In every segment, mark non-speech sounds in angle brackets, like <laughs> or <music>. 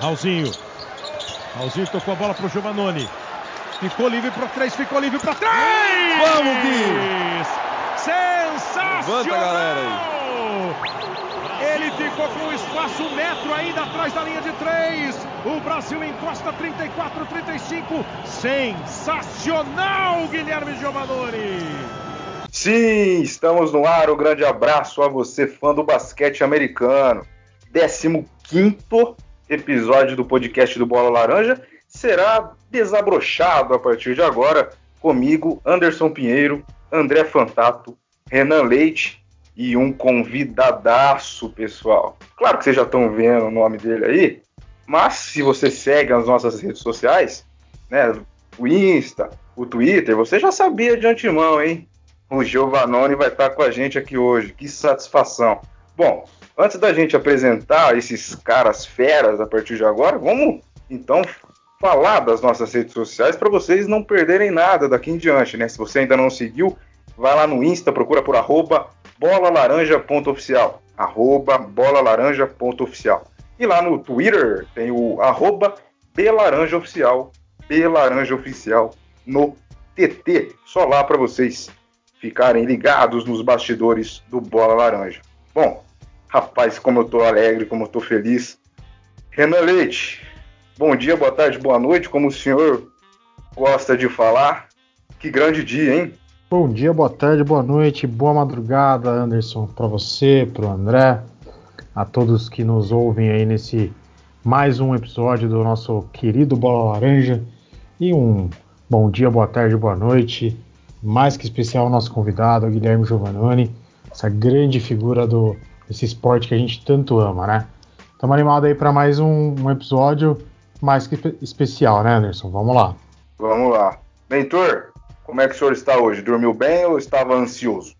Raulzinho. Raulzinho tocou a bola pro Giovanoni. Ficou livre para três, ficou livre para três! Vamos, Gui! Sensacional! Levanta, galera aí. Ele ficou com espaço um metro ainda atrás da linha de três. O Brasil encosta 34, 35. Sensacional, Guilherme Giovanoni! Sim, estamos no ar. Um grande abraço a você, fã do basquete americano. 15 episódio do podcast do Bola Laranja será desabrochado a partir de agora comigo, Anderson Pinheiro, André Fantato, Renan Leite e um convidadaço, pessoal. Claro que vocês já estão vendo o nome dele aí, mas se você segue as nossas redes sociais, né, o Insta, o Twitter, você já sabia de antemão, hein? O Giovanoni vai estar com a gente aqui hoje. Que satisfação. Bom, antes da gente apresentar esses caras feras a partir de agora, vamos então falar das nossas redes sociais para vocês não perderem nada daqui em diante, né? Se você ainda não seguiu, vai lá no Insta, procura por arroba bolalaranja.oficial, arroba bolalaranja.oficial. E lá no Twitter tem o arroba belaranjaoficial, belaranjaoficial no TT. Só lá para vocês ficarem ligados nos bastidores do Bola Laranja. Bom, rapaz, como eu tô alegre, como eu tô feliz. Renan Leite, bom dia, boa tarde, boa noite, como o senhor gosta de falar. Que grande dia, hein? Bom dia, boa tarde, boa noite, boa madrugada, Anderson, para você, para o André, a todos que nos ouvem aí nesse mais um episódio do nosso querido Bola Laranja. E um bom dia, boa tarde, boa noite mais que especial o nosso convidado, Guilherme Giovannoni, essa grande figura do, desse esporte que a gente tanto ama, né? Estamos animados aí para mais um, um, episódio mais que especial, né, Anderson? Vamos lá. Vamos lá. Mentor, como é que o senhor está hoje? Dormiu bem ou estava ansioso?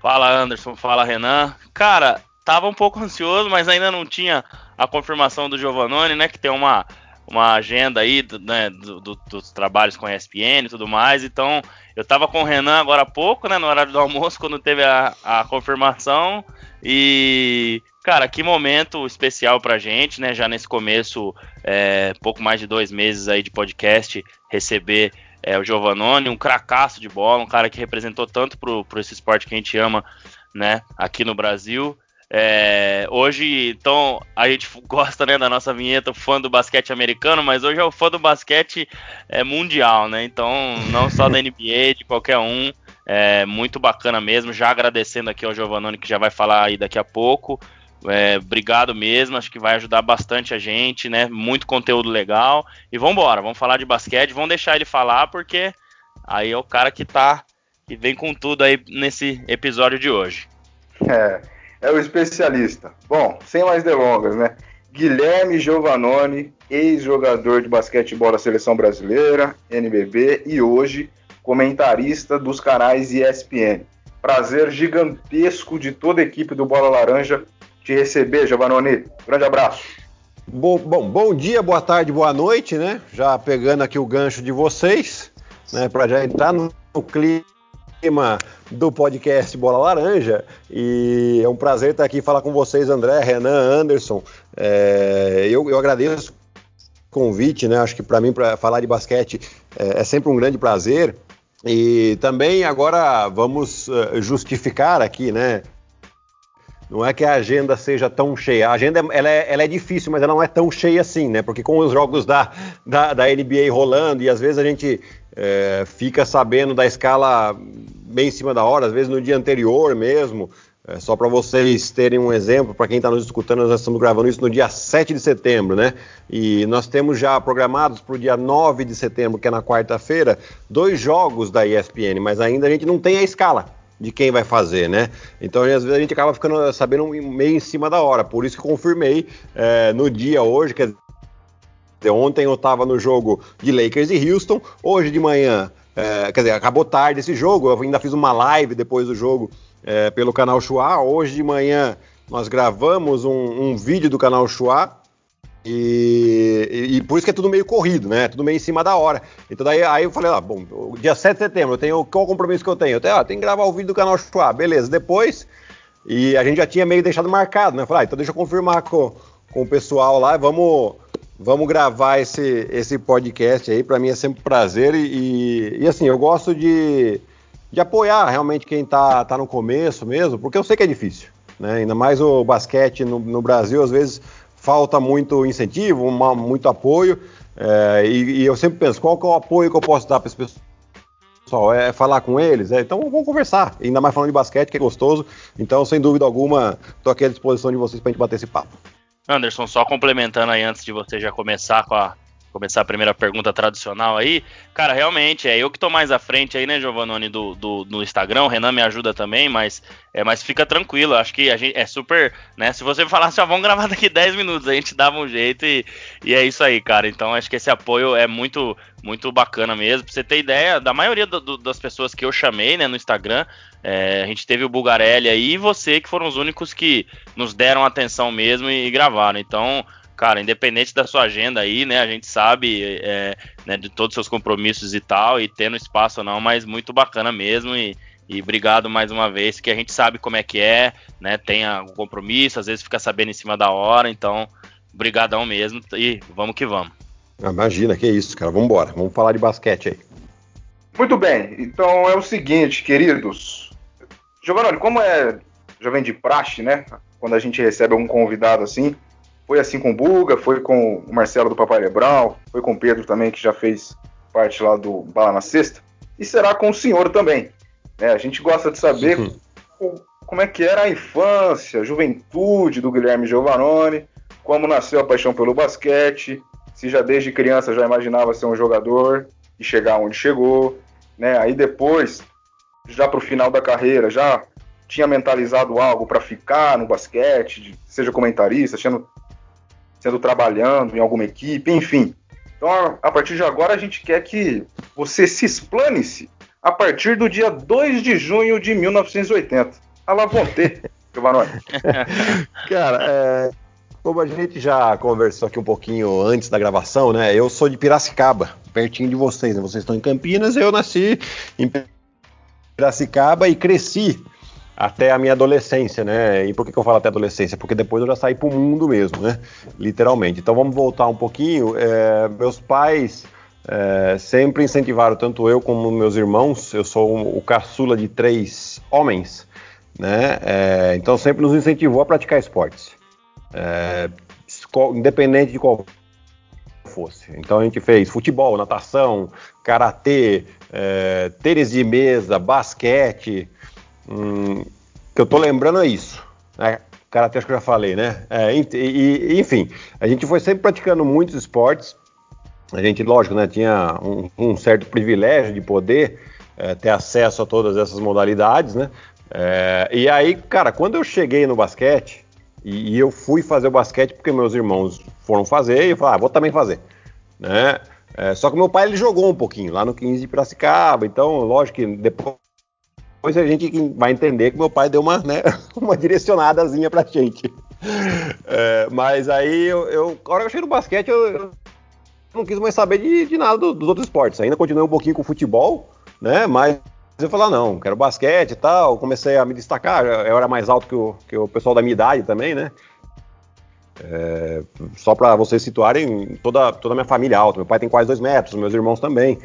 Fala, Anderson. Fala, Renan. Cara, tava um pouco ansioso, mas ainda não tinha a confirmação do Giovannone, né? Que tem uma uma agenda aí né, do, do, dos trabalhos com a ESPN e tudo mais. Então, eu estava com o Renan agora há pouco, né, no horário do almoço, quando teve a, a confirmação. E, cara, que momento especial pra gente, né? Já nesse começo, é, pouco mais de dois meses aí de podcast, receber é, o Giovanoni, um cracaço de bola, um cara que representou tanto pro, pro esse esporte que a gente ama, né, aqui no Brasil. É, hoje, então, a gente <laughs> gosta né, da nossa vinheta fã do basquete americano, mas hoje é o fã do basquete é, mundial, né? Então, não só da <laughs> NBA, de qualquer um. É muito bacana mesmo. Já agradecendo aqui ao Giovannone, que já vai falar aí daqui a pouco. É, obrigado mesmo, acho que vai ajudar bastante a gente, né? Muito conteúdo legal. E vamos embora, vamos falar de basquete, vamos deixar ele falar, porque aí é o cara que tá, que vem com tudo aí nesse episódio de hoje. É é o especialista. Bom, sem mais delongas, né? Guilherme Giovannoni, ex-jogador de basquetebol da seleção brasileira, NBB, e hoje comentarista dos canais ESPN. Prazer gigantesco de toda a equipe do Bola Laranja te receber, Giovannoni. Grande abraço. Bom, bom, bom dia, boa tarde, boa noite, né? Já pegando aqui o gancho de vocês, né? Para já entrar no clima tema do podcast Bola Laranja e é um prazer estar aqui falar com vocês, André, Renan, Anderson. É, eu, eu agradeço o convite, né? Acho que para mim, para falar de basquete é, é, sempre um grande prazer. E também agora vamos uh, justificar aqui, né? Não é que a agenda seja tão cheia. A agenda ela é, ela é, difícil, mas ela não é tão cheia assim, né? Porque com os jogos da, da, da NBA rolando e às vezes a gente é, fica sabendo da escala bem em cima da hora, às vezes no dia anterior mesmo. É, só para vocês terem um exemplo, para quem está nos escutando, nós estamos gravando isso no dia 7 de setembro, né? E nós temos já programados para o dia 9 de setembro, que é na quarta-feira, dois jogos da ESPN, mas ainda a gente não tem a escala de quem vai fazer, né? Então, às vezes a gente acaba ficando sabendo meio em cima da hora. Por isso que confirmei é, no dia hoje, quer Ontem eu estava no jogo de Lakers e Houston. Hoje de manhã, é, quer dizer, acabou tarde esse jogo. Eu ainda fiz uma live depois do jogo é, pelo canal Chua. Hoje de manhã nós gravamos um, um vídeo do canal Chua. E, e, e, por isso que é tudo meio corrido, né? Tudo meio em cima da hora. Então daí aí eu falei, ah, bom, dia 7 de setembro, eu tenho qual o compromisso que eu tenho? Eu tenho, ah, tenho que gravar o vídeo do canal Chua, beleza. Depois, e a gente já tinha meio deixado marcado, né? Eu falei, ah, então deixa eu confirmar com, com o pessoal lá, vamos Vamos gravar esse, esse podcast aí. Para mim é sempre um prazer. E, e, assim, eu gosto de, de apoiar realmente quem tá, tá no começo mesmo, porque eu sei que é difícil. Né? Ainda mais o basquete no, no Brasil, às vezes falta muito incentivo, uma, muito apoio. É, e, e, eu sempre penso, qual é o apoio que eu posso dar para pessoas? pessoal, é falar com eles, é, então vamos conversar, ainda mais falando de basquete, que é gostoso, então sem dúvida alguma, estou aqui à disposição de vocês para a gente bater esse papo. Anderson, só complementando aí antes de você já começar com a, começar a primeira pergunta tradicional aí, cara, realmente, é eu que tô mais à frente aí, né, Giovanoni, do, do, do Instagram, o Renan me ajuda também, mas, é, mas fica tranquilo, acho que a gente é super, né, se você falasse, ó, vamos gravar daqui 10 minutos, a gente dava um jeito e, e é isso aí, cara, então acho que esse apoio é muito, muito bacana mesmo, pra você ter ideia, da maioria do, do, das pessoas que eu chamei, né, no Instagram, é, a gente teve o Bugarelli aí e você, que foram os únicos que nos deram atenção mesmo e, e gravaram, então cara, independente da sua agenda aí, né? A gente sabe é, né, de todos os seus compromissos e tal, e tendo espaço ou não, mas muito bacana mesmo. E, e obrigado mais uma vez, que a gente sabe como é que é, né? Tem um compromisso, às vezes fica sabendo em cima da hora, então, brigadão mesmo e vamos que vamos. Ah, imagina, que isso, cara. Vamos embora, vamos falar de basquete aí. Muito bem, então é o seguinte, queridos. Giovanni, como é, já vem de praxe, né? Quando a gente recebe um convidado assim, foi assim com o Buga, foi com o Marcelo do Papai Lebral, foi com o Pedro também, que já fez parte lá do Bala na Sexta, e será com o senhor também. É, a gente gosta de saber o, como é que era a infância, a juventude do Guilherme Giovanoni, como nasceu a paixão pelo basquete, se já desde criança já imaginava ser um jogador e chegar onde chegou, né? Aí depois, já para o final da carreira, já tinha mentalizado algo para ficar no basquete, seja comentarista, sendo sendo trabalhando em alguma equipe, enfim. Então, a partir de agora, a gente quer que você se explane-se a partir do dia 2 de junho de 1980. A lá vão ter, Giovanni. Cara, é, como a gente já conversou aqui um pouquinho antes da gravação, né? Eu sou de Piracicaba, pertinho de vocês. Né? Vocês estão em Campinas, eu nasci em Piracicaba e cresci até a minha adolescência, né? E por que, que eu falo até adolescência? Porque depois eu já saí para o mundo mesmo, né? Literalmente. Então vamos voltar um pouquinho. É, meus pais é, sempre incentivaram, tanto eu como meus irmãos, eu sou o caçula de três homens, né? É, então sempre nos incentivou a praticar esportes, é, independente de qual fosse. Então a gente fez futebol, natação, karatê, é, tênis de mesa, basquete, Hum, que eu tô lembrando é isso. Né? Karate acho que eu já falei, né? É, e, e, enfim, a gente foi sempre praticando muitos esportes. A gente, lógico, né, tinha um, um certo privilégio de poder é, ter acesso a todas essas modalidades, né? É, e aí, cara, quando eu cheguei no basquete, e, e, eu fui fazer o basquete porque meus irmãos foram fazer, e eu falei, ah, vou também fazer, né? É, só que meu pai ele jogou um pouquinho lá no 15 de Piracicaba, então, lógico que depois depois a gente vai entender que meu pai deu uma, né, <laughs> uma direcionadazinha pra gente. É, mas aí, eu, eu, a hora que eu cheguei no basquete, eu, não quis mais saber de, de nada do, dos outros esportes. Ainda continuei um pouquinho com o futebol, né? Mas eu falei, ah, não, quero basquete e tal. Comecei a me destacar, eu era mais alto que o, que o pessoal da minha idade também, né? É, só para vocês situarem, toda, toda a minha família é alta. Meu pai tem quase dois metros, meus irmãos também.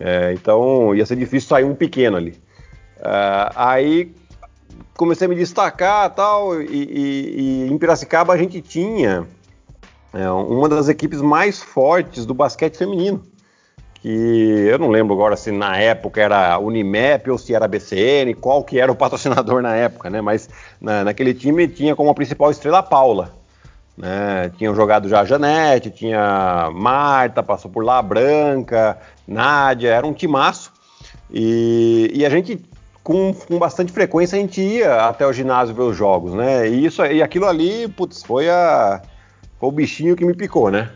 É, então ia ser difícil sair um pequeno ali. Uh, aí comecei a me destacar tal, e, e, e em Piracicaba a gente tinha é, uma das equipes mais fortes do basquete feminino. Que eu não lembro agora se na época era Unimep ou se era BCN, qual que era o patrocinador na época, né? Mas na, naquele time tinha como principal estrela a Paula. Né? Tinham jogado já a Janete, tinha Marta, passou por lá, Branca, Nádia, era um timaço. E, e a gente com, com bastante frequência a gente ia até o ginásio ver os jogos, né? E, isso, e aquilo ali, putz, foi, a, foi o bichinho que me picou, né?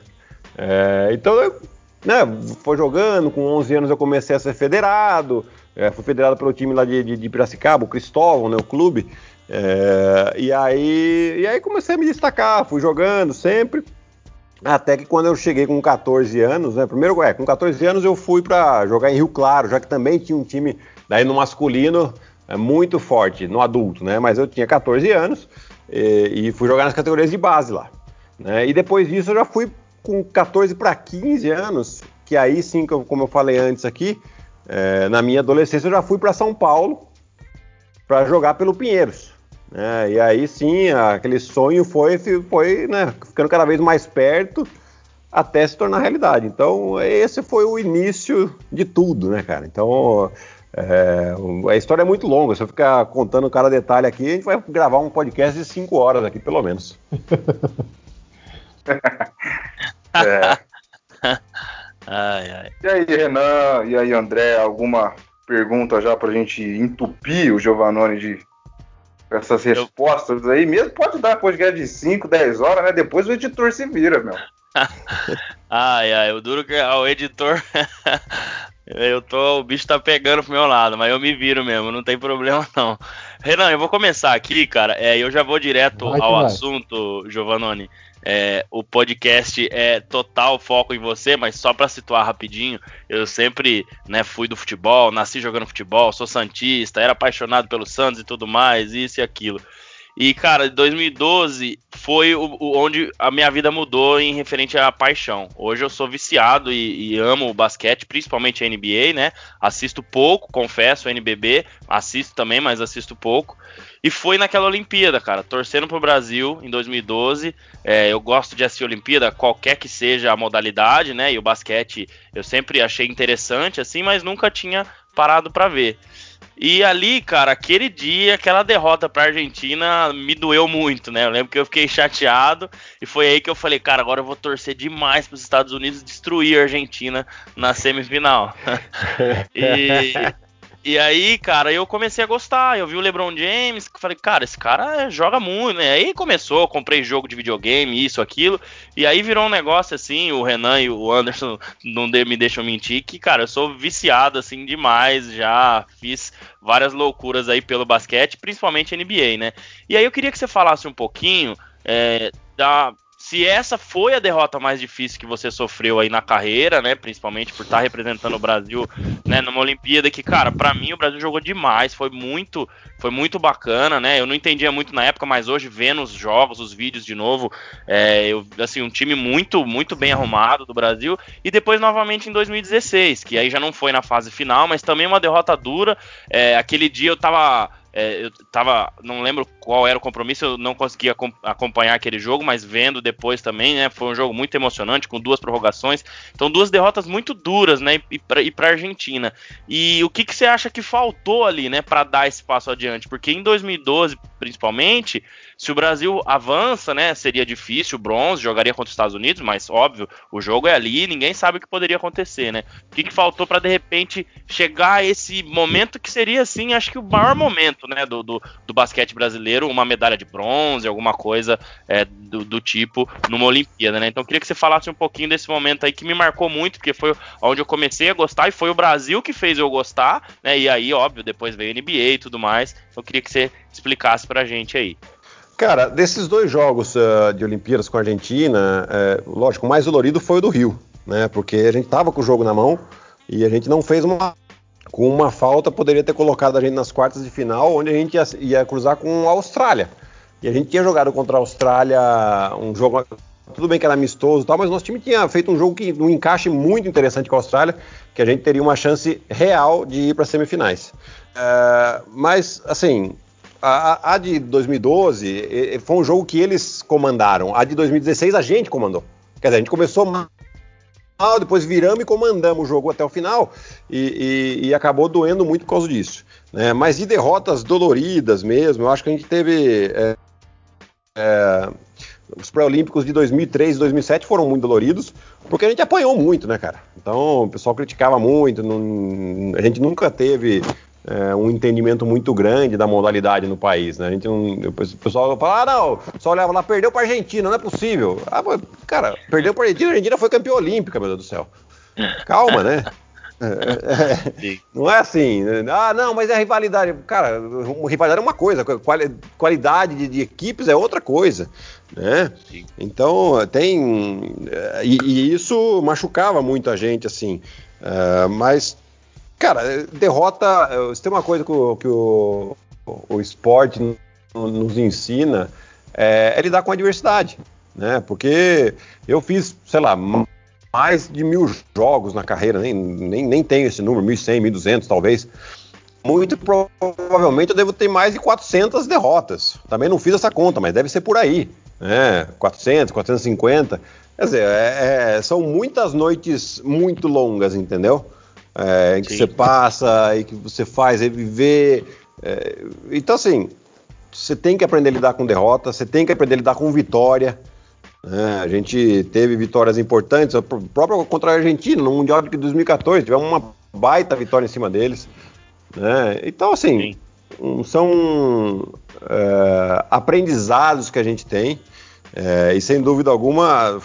É, então, eu, né, foi jogando, com 11 anos eu comecei a ser federado, é, fui federado pelo time lá de, de, de Piracicaba, o Cristóvão, né, o clube, é, e, aí, e aí comecei a me destacar, fui jogando sempre, até que quando eu cheguei com 14 anos, né, primeiro, é, com 14 anos eu fui para jogar em Rio Claro, já que também tinha um time Daí no masculino é muito forte, no adulto, né? Mas eu tinha 14 anos e, e fui jogar nas categorias de base lá. Né? E depois disso eu já fui com 14 para 15 anos, que aí sim, como eu falei antes aqui, é, na minha adolescência eu já fui para São Paulo para jogar pelo Pinheiros. Né? E aí sim, aquele sonho foi, foi né, ficando cada vez mais perto até se tornar realidade. Então, esse foi o início de tudo, né, cara? Então, é, a história é muito longa. Se eu ficar contando cada detalhe aqui, a gente vai gravar um podcast de 5 horas aqui, pelo menos. <laughs> é. ai, ai. E aí, Renan? E aí, André? Alguma pergunta já pra gente entupir o Giovanoni de essas respostas aí? Mesmo pode dar podcast de 5, 10 horas, né? Depois o editor se vira, meu. <laughs> ai, ai, o duro que o editor. <laughs> eu tô. O bicho tá pegando pro meu lado, mas eu me viro mesmo, não tem problema <laughs> não. Renan, eu vou começar aqui, cara. É, eu já vou direto vai ao assunto, Giovanoni. É, o podcast é total foco em você, mas só para situar rapidinho, eu sempre né, fui do futebol, nasci jogando futebol, sou santista, era apaixonado pelo Santos e tudo mais, isso e aquilo. E, cara, 2012 foi o, o, onde a minha vida mudou em referente à paixão. Hoje eu sou viciado e, e, amo o basquete, principalmente a NBA, né? Assisto pouco, confesso, NBB, assisto também, mas assisto pouco. E foi naquela Olimpíada, cara, torcendo pro Brasil em 2012. É, eu gosto de assistir Olimpíada, qualquer que seja a modalidade, né? E o basquete eu sempre achei interessante, assim, mas nunca tinha parado para ver. E ali, cara, aquele dia, aquela derrota pra Argentina me doeu muito, né? Eu lembro que eu fiquei chateado e foi aí que eu falei, cara, agora eu vou torcer demais pros Estados Unidos destruir a Argentina na semifinal. <laughs> e, e aí, cara, eu comecei a gostar. Eu vi o LeBron James, falei, cara, esse cara joga muito, né? Aí começou, comprei jogo de videogame, isso, aquilo. E aí virou um negócio assim, o Renan e o Anderson <laughs> não me deixam mentir, que, cara, eu sou viciado, assim, demais. Já fiz várias loucuras aí pelo basquete, principalmente NBA, né? E aí eu queria que você falasse um pouquinho é, da se essa foi a derrota mais difícil que você sofreu aí na carreira, né, principalmente por estar representando o Brasil, né, numa Olimpíada que, cara, para mim o Brasil jogou demais, foi muito, foi muito bacana, né? Eu não entendia muito na época, mas hoje vendo os jogos, os vídeos de novo, é, eu, assim, um time muito, muito bem arrumado do Brasil e depois novamente em 2016, que aí já não foi na fase final, mas também uma derrota dura. É, aquele dia eu tava é, eu tava, não lembro qual era o compromisso, eu não conseguia acompanhar aquele jogo, mas vendo depois também, né? Foi um jogo muito emocionante, com duas prorrogações. Então, duas derrotas muito duras, né? E pra, e Argentina. E o que, que você acha que faltou ali, né, para dar esse passo adiante? Porque em 2012, principalmente, se o Brasil avança, né, seria difícil, bronze, jogaria contra os Estados Unidos, mas óbvio, o jogo é ali, ninguém sabe o que poderia acontecer, né? O que, que faltou para de repente chegar a esse momento que seria, assim, acho que o maior momento, né, do, do, do basquete brasileiro, uma medalha de bronze, alguma coisa é, do, do, tipo numa Olimpíada, né? Então eu queria que você falasse um pouquinho desse momento aí que me marcou muito, porque foi onde eu comecei a gostar e foi o Brasil que fez eu gostar, né? E aí, óbvio, depois veio NBA e tudo mais. Então eu queria que você explicasse pra gente aí. Cara, desses dois jogos uh, de Olimpíadas com a Argentina, é, lógico, o mais dolorido foi o do Rio, né? Porque a gente tava com o jogo na mão e a gente não fez uma. Com uma falta, poderia ter colocado a gente nas quartas de final, onde a gente ia, ia cruzar com a Austrália. E a gente tinha jogado contra a Austrália um jogo. Tudo bem que era amistoso e tal, mas nosso time tinha feito um jogo que um encaixe muito interessante com a Austrália, que a gente teria uma chance real de ir para semifinais. Uh, mas, assim, a, a, de 2012 foi um jogo que eles comandaram. A de 2016 a gente comandou. Quer dizer, a gente começou mal, depois viramos e comandamos o jogo até o final e, e, e acabou doendo muito por causa disso. Né? Mas de derrotas doloridas mesmo, eu acho que a gente teve. É, é, os pré-olímpicos de 2003 e 2007 foram muito doloridos, porque a gente apanhou muito, né, cara? Então o pessoal criticava muito, não, a gente nunca teve é, um entendimento muito grande da modalidade no país. Né? A gente não, o pessoal fala, ah, não, só olhava lá, perdeu para Argentina, não é possível. Ah, cara, perdeu para Argentina, a Argentina foi campeã olímpica, meu Deus do céu. Calma, né? É, é, <laughs> não é assim, ah, não, mas é rivalidade. Cara, rivalidade é uma coisa, qualidade de, de equipes é outra coisa, né? Então, tem. E, e, isso machucava muita gente, assim. Uh, mas Cara, derrota. Se tem uma coisa que o, que o, o esporte nos ensina, é, é lidar com a adversidade. né? Porque eu fiz, sei lá, mais de mil jogos na carreira, nem, nem, nem tenho esse número, 1.100, 1.200 talvez. Muito provavelmente eu devo ter mais de 400 derrotas. Também não fiz essa conta, mas deve ser por aí. Né? 400, 450. Quer dizer, é, é, são muitas noites muito longas, entendeu? É, em que Sim. você passa, e que você faz reviver. É, então, assim, você tem que aprender a lidar com derrota, você tem que aprender a lidar com vitória. Né? A gente teve vitórias importantes, próprio contra a Argentina, no Mundial de 2014, tivemos uma baita vitória em cima deles. Né? Então, assim, Sim. são é, aprendizados que a gente tem. É, e sem dúvida alguma,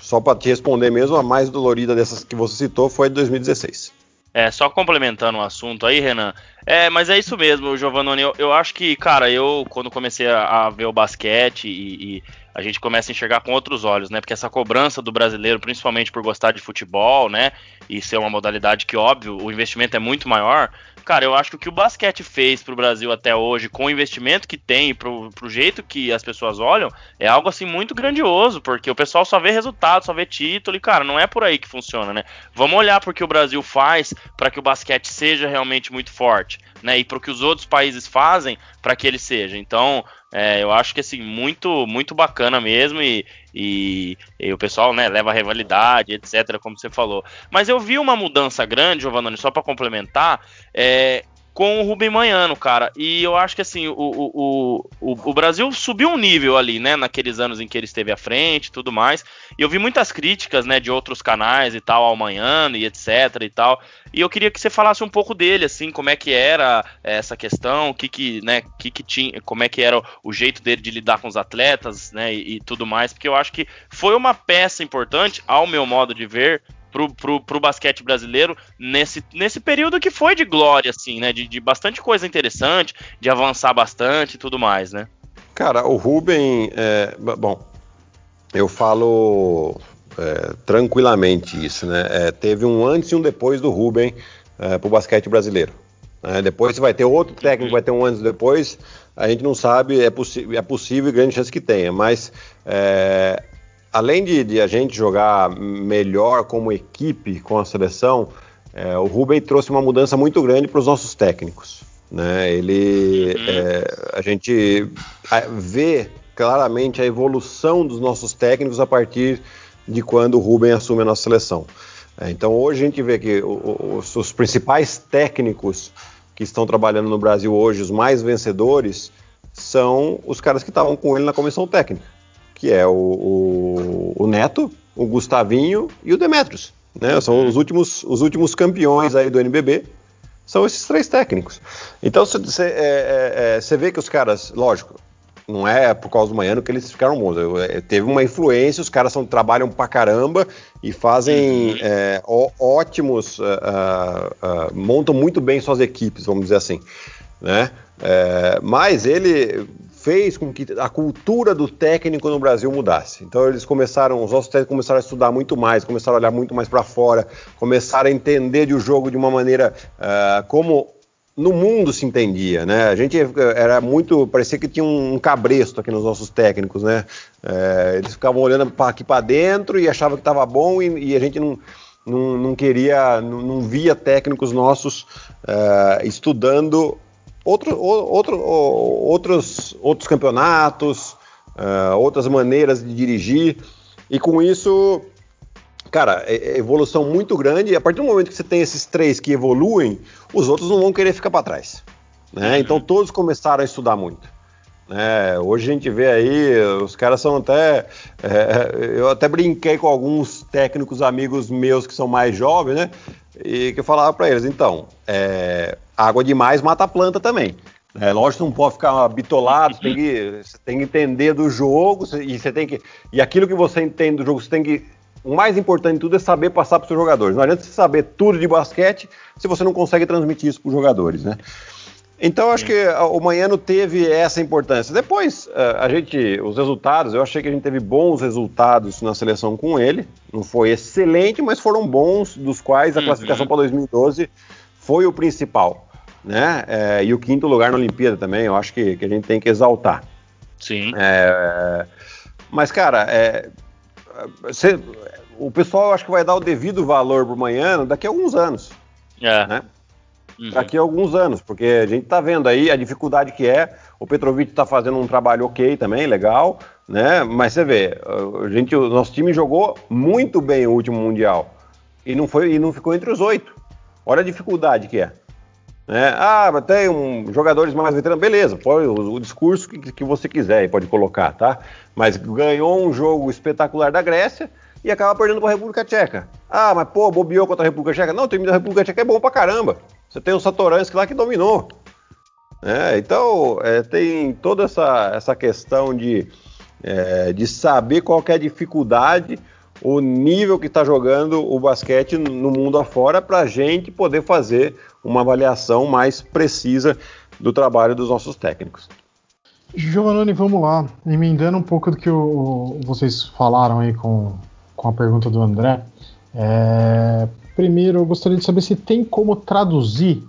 só para te responder mesmo, a mais dolorida dessas que você citou foi de 2016. É, só complementando o assunto aí, Renan. É, mas é isso mesmo, Giovanni. Eu, eu acho que, cara, eu, quando comecei a, a ver o basquete e, e, a gente começa a enxergar com outros olhos, né? Porque essa cobrança do brasileiro, principalmente por gostar de futebol, né? E ser uma modalidade que, óbvio, o investimento é muito maior. Cara, eu acho que o que o basquete fez pro Brasil até hoje, com o investimento que tem, pro, pro jeito que as pessoas olham, é algo assim muito grandioso, porque o pessoal só vê resultado, só vê título, e, cara, não é por aí que funciona, né? Vamos olhar porque o Brasil faz para que o basquete seja realmente muito forte, né? E pro que os outros países fazem para que ele seja. Então, é, eu acho que assim, muito, muito bacana mesmo, e, e, e, o pessoal né, leva a rivalidade, etc., como você falou. Mas eu vi uma mudança grande, Giovanni, só para complementar, é, com o Rubem Manhano, cara. E eu acho que assim, o, o, o, o, Brasil subiu um nível ali, né? Naqueles anos em que ele esteve à frente e tudo mais. E eu vi muitas críticas, né, de outros canais e tal, ao Manhano e etc e tal. E eu queria que você falasse um pouco dele, assim, como é que era essa questão, o que que, né, que que tinha, como é que era o jeito dele de lidar com os atletas, né, e, e tudo mais, porque eu acho que foi uma peça importante, ao meu modo de ver, pro, pro, pro basquete brasileiro nesse, nesse período que foi de glória, assim, né? De, de bastante coisa interessante, de avançar bastante e tudo mais, né? Cara, o Ruben, é, bom, eu falo é, tranquilamente isso, né? É, teve um antes e um depois do Ruben é, pro basquete brasileiro. Né? depois vai ter outro técnico, vai ter um antes depois. A gente não sabe, é, é possível e grande chance que tenha, mas é, além de, de, a gente jogar melhor como equipe com a seleção, é, o Rubem trouxe uma mudança muito grande para os nossos técnicos. Né? Ele, uhum. é, a gente vê claramente a evolução dos nossos técnicos a partir de quando o Rubem assume a nossa seleção. É, então hoje a gente vê que os, os principais técnicos que estão trabalhando no Brasil hoje, os mais vencedores, são os caras que estavam com ele na comissão técnica que é o, o, o Neto, o Gustavinho e o Demetrios. Né? São os últimos, os últimos campeões aí do NBB, são esses três técnicos. Então você é, é, é, vê que os caras, lógico, não é por causa do Manhano que eles ficaram bons. É, teve uma influência, os caras são, trabalham pra caramba e fazem uhum. é, ó, ótimos, uh, uh, uh, montam muito bem suas equipes, vamos dizer assim. Né? É, mas ele fez com que a cultura do técnico no Brasil mudasse. Então eles começaram, os nossos técnicos começaram a estudar muito mais, começaram a olhar muito mais para fora, começaram a entender de o jogo de uma maneira uh, como no mundo se entendia, né? A gente era muito, parecia que tinha um cabresto aqui nos nossos técnicos, né? É, eles ficavam olhando aqui para dentro e achavam que estava bom e, e, a gente não, não, não queria, não, não, via técnicos nossos uh, estudando outro, outro, outros, outros campeonatos, uh, outras maneiras de dirigir, e com isso, cara, é, é evolução muito grande, e a partir do momento que você tem esses três que evoluem, os outros não vão querer ficar para trás. Né? Uhum. Então todos começaram a estudar muito. É, hoje a gente vê aí, os caras são até. É, eu até brinquei com alguns técnicos amigos meus que são mais jovens, né? E que eu falava para eles: então, é, água demais mata a planta também. É, lógico que não pode ficar bitolado, você tem, que, você tem que entender do jogo, e você tem que. E aquilo que você entende do jogo, você tem que. O mais importante de tudo é saber passar para os seus jogadores. Não adianta você saber tudo de basquete se você não consegue transmitir isso para os jogadores, né? Então acho que o Manhano teve essa importância. Depois, eh, a gente, os resultados, eu achei que a gente teve bons resultados na seleção com ele. Não foi excelente, mas foram bons, dos quais a uhum. classificação para 2012 foi o principal. Né? É, e o quinto lugar na Olimpíada também, eu acho que, que a gente tem que exaltar. Sim. É, Mas, cara, é, você, o pessoal acho que vai dar o devido valor pro Manhã daqui a alguns anos. É. Né? Uhum. Daqui a alguns anos, porque a gente tá vendo aí a dificuldade que é. O Petrovic tá fazendo um trabalho ok também, legal, né? Mas você vê, a gente, o nosso time jogou muito bem o último Mundial. E não, foi, e não ficou entre os oito. Olha a dificuldade que é. Né? Ah, tem um, jogadores mais veteranos, beleza, pode, o, o discurso que, que, você quiser pode colocar, tá? Mas ganhou um jogo espetacular da Grécia e acaba perdendo para a República Tcheca. Ah, mas pô, bobeou contra a República Tcheca. Não, o time da República Tcheca é bom pra caramba. Você tem o Satoransky lá que dominou. É, então, é, tem toda essa, essa questão de, é, de saber qual é a dificuldade, o nível que está jogando o basquete no mundo afora, para a gente poder fazer uma avaliação mais precisa do trabalho dos nossos técnicos. Giovanni, vamos lá. Emendando um pouco do que o, vocês falaram aí com, com a pergunta do André. É, primeiro, eu gostaria de saber se tem como traduzir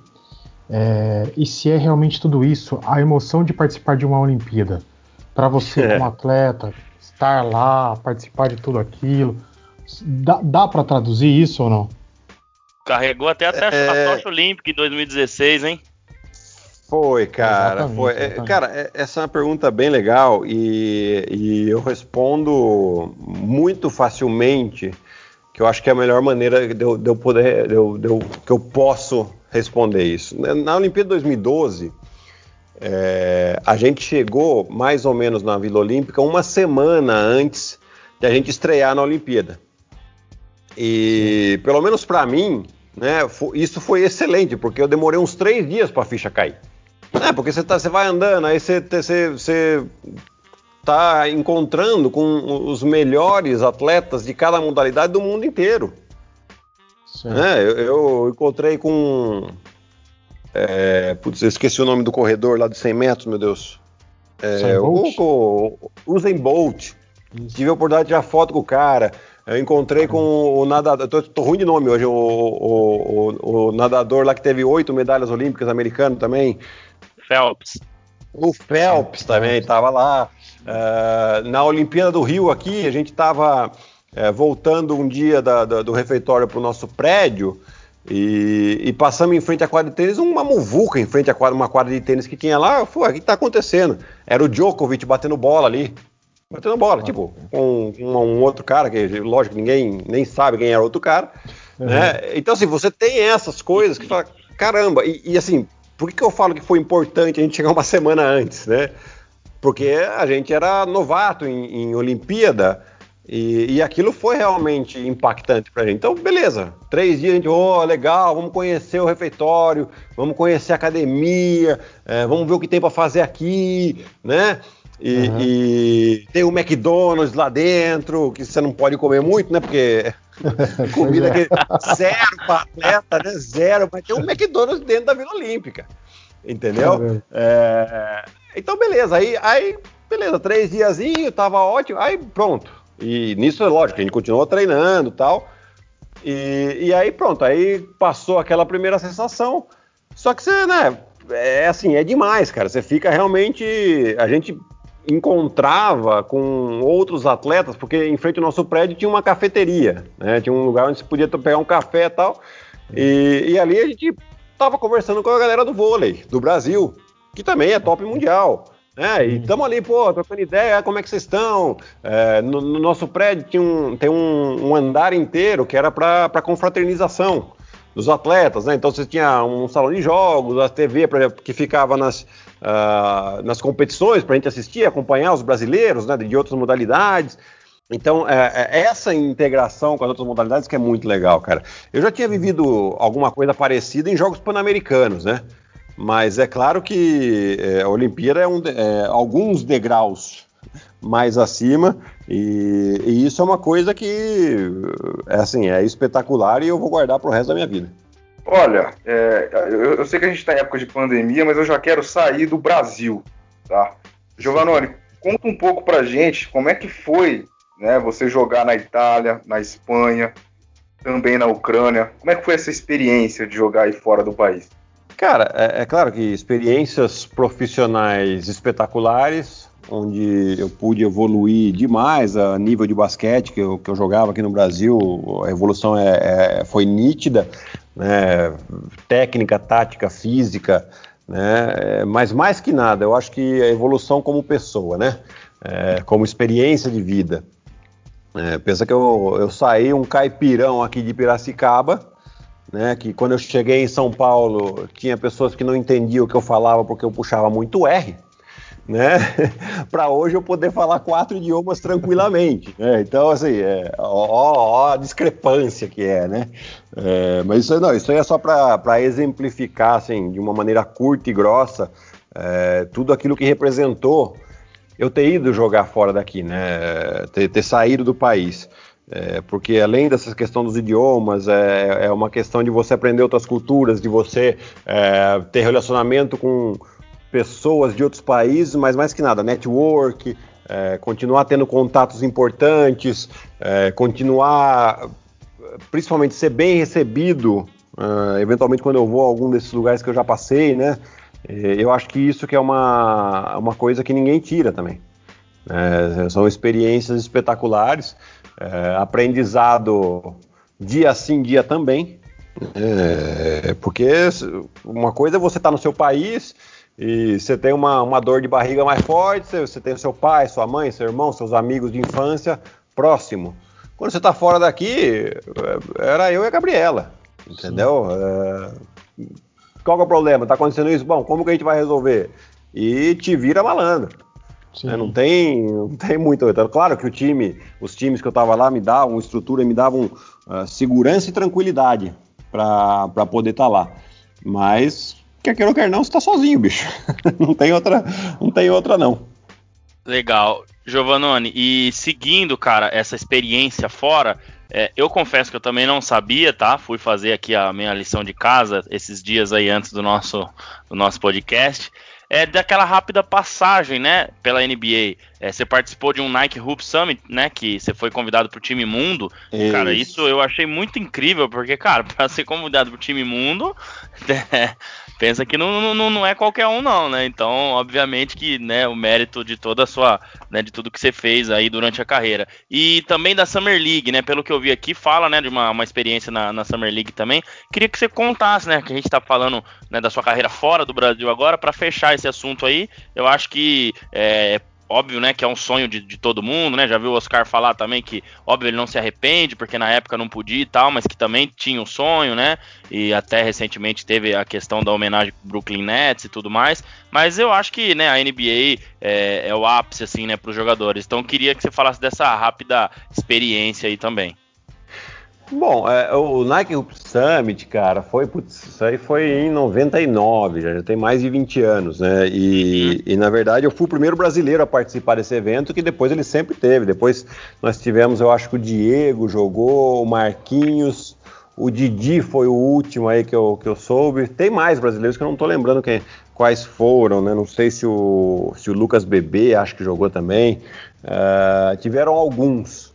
é, e se é realmente tudo isso, a emoção de participar de uma Olimpíada. Para você, é. <laughs> como atleta, estar lá, participar de tudo aquilo. Dá, dá para traduzir isso ou não? Carregou até, até é... a tocha olímpica em 2016, hein? Foi, cara. Exatamente, foi. É, exatamente. Cara, é, essa é uma pergunta bem legal e, e, eu respondo muito facilmente, que eu acho que é a melhor maneira de eu, de eu poder, de eu, de eu, que eu posso responder isso. Na Olimpíada 2012, é, a gente chegou mais ou menos na Vila Olímpica uma semana antes de a gente estrear na Olimpíada. E pelo menos para mim, né, isso foi excelente, porque eu demorei uns três dias para a ficha cair. É, porque você, tá, você vai andando, aí você, você, você tá encontrando com os melhores atletas de cada modalidade do mundo inteiro. É, eu, eu, encontrei com. É, putz, eu esqueci o nome do corredor lá de 100 metros, meu Deus. É, Usain Bolt. Tive a oportunidade de tirar foto com o cara. Eu encontrei com o nadador. Tô, tô ruim de nome hoje. O, o, o, nadador lá que teve oito medalhas olímpicas americano também. Phelps. O Phelps também estava lá. Uh, na Olimpíada do Rio aqui, a gente estava é, voltando um dia da, da, do refeitório para o nosso prédio e, e, passamos em frente à quadra de tênis, uma muvuca em frente a uma quadra de tênis que tinha lá. Pô, o que está acontecendo? Era o Djokovic batendo bola ali. Batendo bola, ah, tipo, com, com um outro cara, que lógico ninguém nem sabe quem era outro cara. Uhum. Né? Então, assim, você tem essas coisas que fala, caramba, e, e assim, por que, que eu falo que foi importante a gente chegar uma semana antes, né? Porque a gente era novato em, em Olimpíada e, e, aquilo foi realmente impactante pra gente. Então, beleza. Três dias a gente, oh, legal, vamos conhecer o refeitório, vamos conhecer a academia, é, vamos ver o que tem para fazer aqui, né? E, uhum. e, tem o McDonald's lá dentro, que você não pode comer muito, né? Porque <laughs> comida é. que zero para atleta, né? Zero, mas tem um McDonald's dentro da Vila Olímpica. Entendeu? É, então, beleza. Aí, aí, beleza, três diazinho, tava ótimo. Aí pronto e nisso, é lógico, a gente continuou treinando tal. E, e aí pronto, aí passou aquela primeira sensação. Só que você, né, é assim, é demais, cara. Você fica realmente. A gente encontrava com outros atletas, porque em frente ao nosso prédio tinha uma cafeteria, né? Tinha um lugar onde você podia pegar um café e tal. E, e ali a gente tava conversando com a galera do vôlei, do Brasil, que também é top mundial. É, e estamos ali, pô, trocando ideia, como é que vocês estão? É, no, no, nosso prédio tinha um, tem um, um andar inteiro que era para confraternização dos atletas, né? Então você tinha um salão de jogos, a TV pra, que ficava nas, uh, nas competições para a gente assistir, acompanhar os brasileiros, né? De outras modalidades. Então, é, é, essa integração com as outras modalidades que é muito legal, cara. Eu já tinha vivido alguma coisa parecida em jogos pan-americanos, né? Mas é claro que é, a Olimpíada é, um, é, alguns degraus mais acima e, e, isso é uma coisa que é assim é espetacular e eu vou guardar para o resto da minha vida. Olha, é, eu, eu, sei que a gente está em época de pandemia, mas eu já quero sair do Brasil, tá? Giovanni, conta um pouco para gente como é que foi, né? Você jogar na Itália, na Espanha, também na Ucrânia. Como é que foi essa experiência de jogar aí fora do país? Cara, é, é, claro que experiências profissionais espetaculares, onde eu pude evoluir demais a nível de basquete que eu, que eu jogava aqui no Brasil. A evolução é, é, foi nítida, né? técnica, tática, física, né? mas mais que nada, eu acho que a evolução como pessoa, né? É, como experiência de vida. É, pensa que eu, eu saí um caipirão aqui de Piracicaba, né, que quando eu cheguei em São Paulo tinha pessoas que não entendiam o que eu falava porque eu puxava muito R, né, <laughs> para hoje eu poder falar quatro idiomas tranquilamente, né, então assim, é, ó, ó, a discrepância que é, né, é, mas isso, não, isso aí é só para exemplificar, assim, de uma maneira curta e grossa, é, tudo aquilo que representou eu ter ido jogar fora daqui, né, ter, ter saído do país. É, porque além dessa questão dos idiomas, é, é, uma questão de você aprender outras culturas, de você é, ter relacionamento com pessoas de outros países, mas mais que nada, network, é, continuar tendo contatos importantes, é, continuar, principalmente ser bem recebido, é, eventualmente quando eu vou a algum desses lugares que eu já passei, né? eu acho que isso que é uma, uma coisa que ninguém tira também. são experiências espetaculares é, aprendizado dia sim, dia também. É, porque uma coisa é você estar tá no seu país e você tem uma, uma dor de barriga mais forte, você, você tem o seu pai, sua mãe, seu irmão, seus amigos de infância próximo. Quando você está fora daqui, era eu e a Gabriela, entendeu? É, qual é o problema? Está acontecendo isso? Bom, como que a gente vai resolver? E te vira malandro. Né? Não tem, não tem muito. Então, claro que o time, os times que eu estava lá me davam estrutura, me davam uh, segurança e tranquilidade para poder estar tá lá. Mas quer queira ou quer não, você está sozinho, bicho. <laughs> não tem outra, não tem outra não. Legal, Giovanni. E seguindo, cara, essa experiência fora, é, eu confesso que eu também não sabia, tá? Fui fazer aqui a minha lição de casa esses dias aí antes do nosso, do nosso podcast é daquela rápida passagem, né, pela NBA. É, você participou de um Nike Hoop Summit, né, que você foi convidado pro time mundo. Isso. Cara, isso eu achei muito incrível, porque, cara, <laughs> para ser convidado pro time mundo, <laughs> é, pensa que não, não, não é qualquer um não, né? Então, obviamente que, né, o mérito de toda a sua, né, de tudo que você fez aí durante a carreira. E também da Summer League, né, pelo que eu vi aqui, fala, né, de uma, uma experiência na, na Summer League também. Queria que você contasse, né, que a gente tá falando, né, da sua carreira fora do Brasil agora, para fechar esse assunto aí, eu acho que é, óbvio, né, que é um sonho de, de, todo mundo, né? Já viu o Oscar falar também que, óbvio, ele não se arrepende, porque na época não podia e tal, mas que também tinha um sonho, né? E até recentemente teve a questão da homenagem pro Brooklyn Nets e tudo mais. Mas eu acho que, né, a NBA é, é o ápice, assim, né, pros jogadores. Então queria que você falasse dessa rápida experiência aí também. Bom, é, o Nike Summit, cara, foi, putz, isso aí foi em 99, já, já tem mais de 20 anos, né? E, e, na verdade eu fui o primeiro brasileiro a participar desse evento, que depois ele sempre teve. Depois nós tivemos, eu acho que o Diego jogou, o Marquinhos, o Didi foi o último aí que eu, que eu soube. Tem mais brasileiros que eu não tô lembrando quem, quais foram, né? Não sei se o, se o Lucas Bebê acho que jogou também. Uh, tiveram alguns.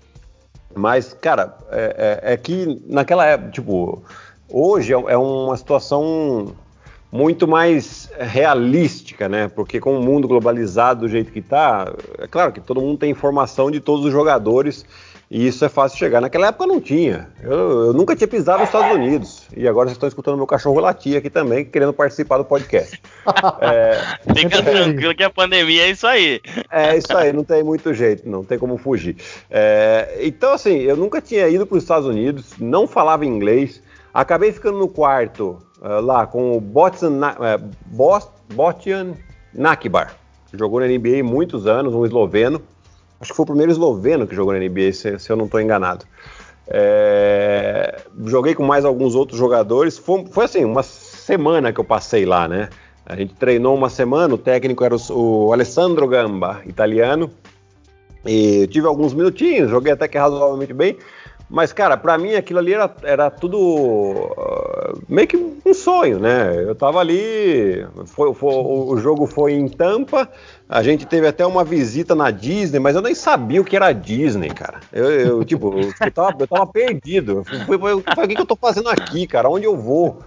Mas, cara, é, é, é que naquela época, tipo, hoje é, é uma situação muito mais realística, né? Porque com o mundo globalizado do jeito que está, é claro que todo mundo tem informação de todos os jogadores e isso é fácil chegar. Naquela época não tinha. Eu, eu nunca tinha pisado nos Estados Unidos. E agora vocês estão escutando meu cachorro latir aqui também, querendo participar do podcast. <laughs> é... Fica tranquilo que a pandemia é isso aí. É isso aí, não tem muito jeito, não tem como fugir. É... Então, assim, eu nunca tinha ido para os Estados Unidos, não falava inglês. Acabei ficando no quarto uh, lá com o Botian, uh, Botian Nakibar. Jogou na NBA muitos anos, um esloveno. Acho que foi o primeiro esloveno que jogou na NBA, se, se eu não estou enganado. É, joguei com mais alguns outros jogadores. Foi, foi, assim, uma semana que eu passei lá, né? A gente treinou uma semana, o técnico era o, o Alessandro Gamba, italiano. E tive alguns minutinhos, joguei até que razoavelmente bem. Mas, cara, para mim aquilo ali era, era tudo uh, meio que um sonho, né? Eu tava ali, foi, foi, o jogo foi em Tampa, a gente teve até uma visita na Disney, mas eu nem sabia o que era Disney, cara. Eu, eu tipo, eu tava, eu tava perdido. Eu falei, o que, que eu tô fazendo aqui, cara? Onde eu vou?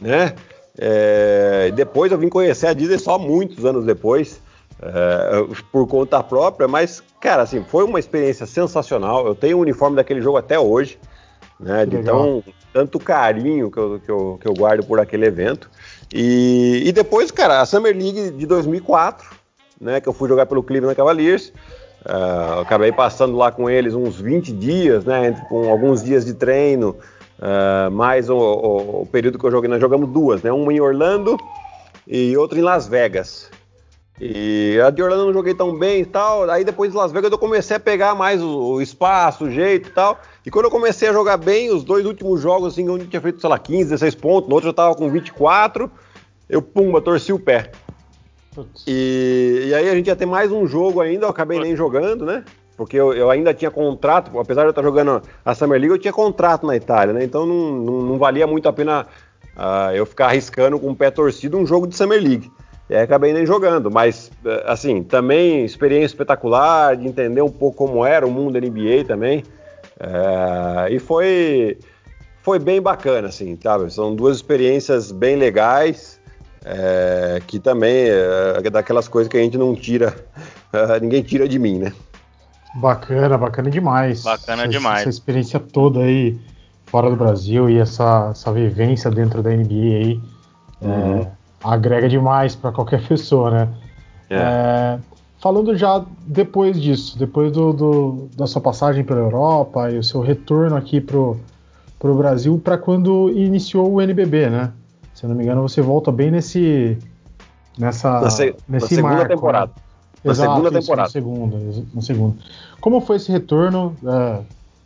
Né? É, depois eu vim conhecer a Disney só muitos anos depois. É, por conta própria, mas, cara, assim, foi uma experiência sensacional. Eu tenho o uniforme daquele jogo até hoje, né? De tão, tanto carinho que eu, que, eu, que eu guardo por aquele evento. E, e depois, cara, a Summer League de 2004, né? Que eu fui jogar pelo Cleveland Cavaliers. Uh, acabei passando lá com eles uns 20 dias, né? Com alguns dias de treino, uh, mais o, o, o, período que eu joguei. Nós jogamos duas, né? Uma em Orlando e outra em Las Vegas. E a de Orlando eu não joguei tão bem e tal. Aí depois de Las Vegas eu comecei a pegar mais o, o, espaço, o jeito e tal. E quando eu comecei a jogar bem, os dois últimos jogos, assim, onde eu tinha feito, sei lá, 15, 16 pontos, no outro eu tava com 24, eu, pumba, torci o pé. E, e, aí a gente ia ter mais um jogo ainda, eu acabei nem jogando, né? Porque eu, eu, ainda tinha contrato, apesar de eu estar jogando a Summer League, eu tinha contrato na Itália, né? Então não, não, não valia muito a pena uh, eu ficar arriscando com o pé torcido um jogo de Summer League. E aí acabei nem jogando, mas eh, assim, também experiência espetacular, de entender um pouco como era o mundo da NBA também. É, e foi, foi bem bacana, assim, sabe? São duas experiências bem legais, é, que também é daquelas coisas que a gente não tira, <laughs> ninguém tira de mim, né? Bacana, bacana demais. Bacana essa, demais. Essa experiência toda aí fora do Brasil e essa, essa vivência dentro da NBA aí. Uhum. É, agrega demais para qualquer <laughs> pessoa, né? É. É, falando já depois disso, depois do, do, da sua passagem pela Europa e o seu retorno aqui pro, pro Brasil, para quando iniciou o NBB, né? Se eu não me engano, você volta bem nesse nessa na, se, nesse na segunda marco, temporada. Né? Na Exato, segunda isso, temporada. Na segunda, na segunda. Como foi esse retorno? É,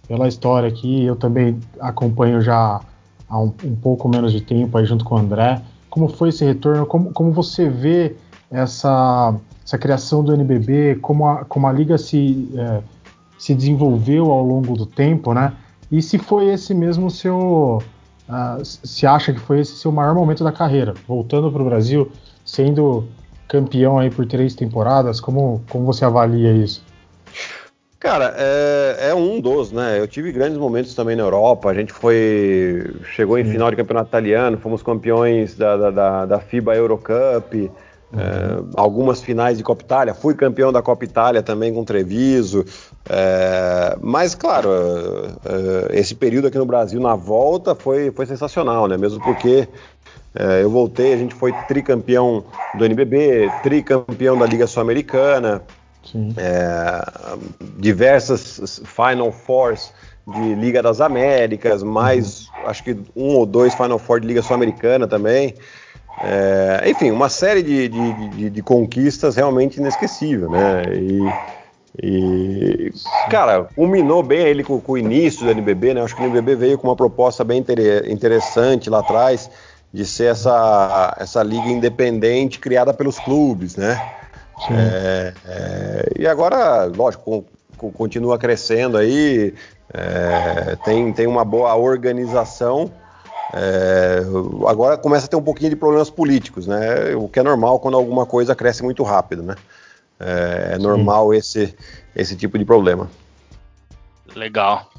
pela história aqui, eu também acompanho já há um, um pouco menos de tempo aí junto com o André. Como foi esse retorno? Como, como você vê essa, essa criação do NBB? Como a, como a liga se, é, se desenvolveu ao longo do tempo, né? E se foi esse mesmo seu. Uh, se acha que foi esse seu maior momento da carreira, voltando para o Brasil, sendo campeão aí por três temporadas, como, como você avalia isso? Cara, é, é, um dos, né? Eu tive grandes momentos também na Europa. A gente foi. Chegou em final de campeonato italiano, fomos campeões da, da, da, da FIBA Eurocup, uhum. é, algumas finais de Copa Itália. Fui campeão da Copa Itália também com Treviso. É, mas, claro, é, esse período aqui no Brasil na volta foi, foi sensacional, né? Mesmo porque é, eu voltei, a gente foi tricampeão do NBB, tricampeão da Liga Sul-Americana. É, diversas Final Fours de Liga das Américas, mais uhum. acho que um ou dois Final Four de Liga Sul-Americana também. É, enfim, uma série de, de, de, de, conquistas realmente inesquecível, né? E, e cara, culminou bem ele com, com, o início do NBB, né? Acho que o NBB veio com uma proposta bem interessante lá atrás de ser essa, essa liga independente criada pelos clubes, né? É, é, e agora, lógico, continua crescendo aí, é, tem, tem uma boa organização. É, agora começa a ter um pouquinho de problemas políticos, né? O que é normal quando alguma coisa cresce muito rápido, né? É, é normal esse, esse tipo de problema. Legal.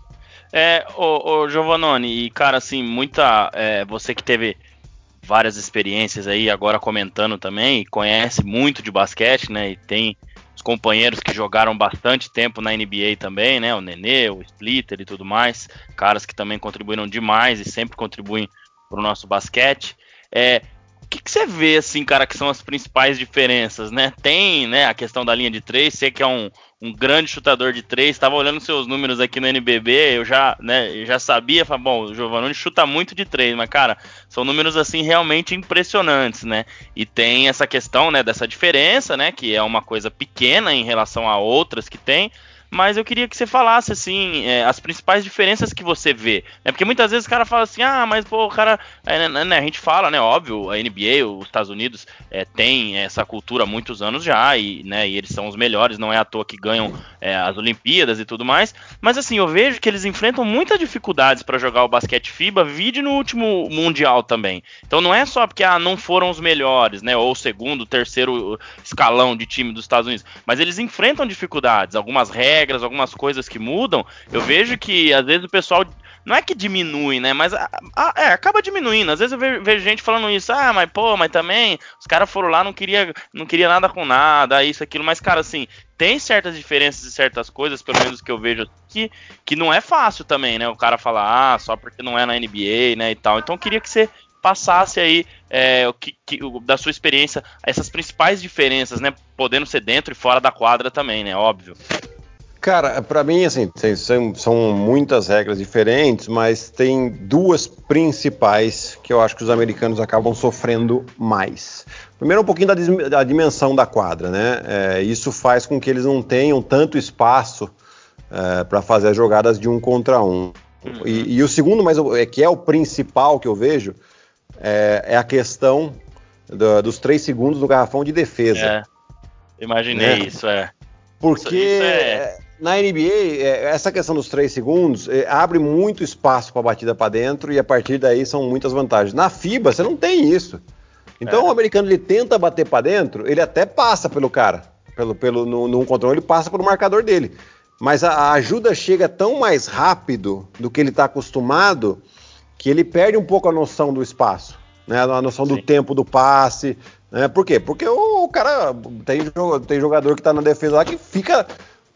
É, o, o Giovannone, e cara, assim, muita. É, você que teve várias experiências aí, agora comentando também, conhece muito de basquete, né? E tem os companheiros que jogaram bastante tempo na NBA também, né? O Nenê, o Splitter e tudo mais, caras que também contribuíram demais e sempre contribuem para o nosso basquete. É, que, que, você vê, assim, cara, que são as principais diferenças, né? Tem, né, a questão da linha de três, você que é um, um grande chutador de três. Estava olhando seus números aqui no NBB, eu já, né, eu já sabia, falei, bom, o Giovanni chuta muito de três, mas cara, são números assim realmente impressionantes, né? E tem essa questão, né, dessa diferença, né, que é uma coisa pequena em relação a outras que tem, mas eu queria que você falasse, assim, é, as principais diferenças que você vê. Né? Porque muitas vezes o cara fala assim, ah, mas pô, o cara. É, né, né, né a gente fala, né? Óbvio, a NBA, os Estados Unidos, é, tem essa cultura há muitos anos já, e, né, e eles são os melhores, não é à toa que ganham é, as Olimpíadas e tudo mais. Mas assim, eu vejo que eles enfrentam muitas dificuldades para jogar o basquete FIBA, vide no último Mundial também. Então não é só porque ah, não foram os melhores, né? Ou o segundo, terceiro escalão de time dos Estados Unidos. Mas eles enfrentam dificuldades, algumas regras regras, algumas coisas que mudam, eu vejo que às vezes o pessoal não é que diminui, né? Mas a, a, é, acaba diminuindo. Às vezes eu vejo, vejo, gente falando isso, ah, mas pô, mas também os caras foram lá, não queria, não queria nada com nada, isso, aquilo. Mas, cara, assim, tem certas diferenças e certas coisas, pelo menos que eu vejo aqui, que não é fácil também, né? O cara falar, ah, só porque não é na NBA, né? E tal. Então eu queria que você passasse aí é, o que, que, da sua experiência essas principais diferenças, né? Podendo ser dentro e fora da quadra também, né? Óbvio. Cara, para mim, assim, são, são, muitas regras diferentes, mas tem duas principais que eu acho que os americanos acabam sofrendo mais. Primeiro, um pouquinho da, da dimensão da quadra, né? É, isso faz com que eles não tenham tanto espaço é, para fazer as jogadas de um contra um. Uhum. E, e, o segundo, mas é que é o principal que eu vejo, é, é a questão do, dos três segundos no garrafão de defesa. É, imaginei né? isso, é. Porque isso é na NBA, é, essa questão dos três segundos é, abre muito espaço para a batida para dentro e a partir daí são muitas vantagens. Na FIBA, você não tem isso. Então é. o americano ele tenta bater para dentro, ele até passa pelo cara, pelo, pelo no, no controle, ele passa pelo marcador dele. Mas a, a ajuda chega tão mais rápido do que ele está acostumado que ele perde um pouco a noção do espaço, né? A noção Sim. do tempo do passe. Né? Por quê? Porque o, o cara tem, tem jogador que está na defesa lá que fica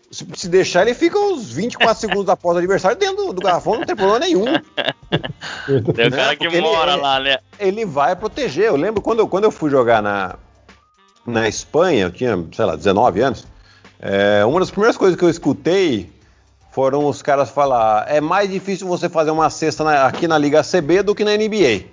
se, se, deixar, ele fica uns 24 <laughs> segundos após o adversário dentro do, do garrafão, não tem problema nenhum. Tem um cara que Porque mora ele, lá, né? Ele vai proteger. Eu lembro quando eu, quando eu fui jogar na, na Espanha, eu tinha, sei lá, 19 anos. É, uma das primeiras coisas que eu escutei foram os caras falar: é mais difícil você fazer uma cesta na, aqui na Liga CB do que na NBA.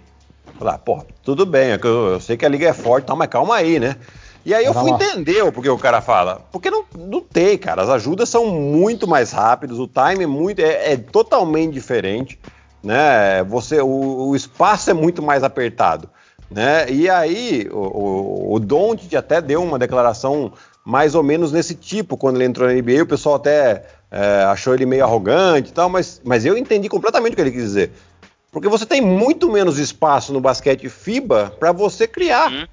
Falar, pô, tudo bem, é eu, eu sei que a liga é forte, mas calma aí, né? E aí eu fui entender o porque o cara fala. Porque não, não tem, cara. As ajudas são muito mais rápidas, o time é muito é, é totalmente diferente, né? Você o, o, espaço é muito mais apertado, né? E aí o, o, o Doncic até deu uma declaração mais ou menos nesse tipo quando ele entrou na NBA. O pessoal até é, achou ele meio arrogante e tal, mas, mas eu entendi completamente o que ele quis dizer. Porque você tem muito menos espaço no basquete FIBA para você criar. Hum.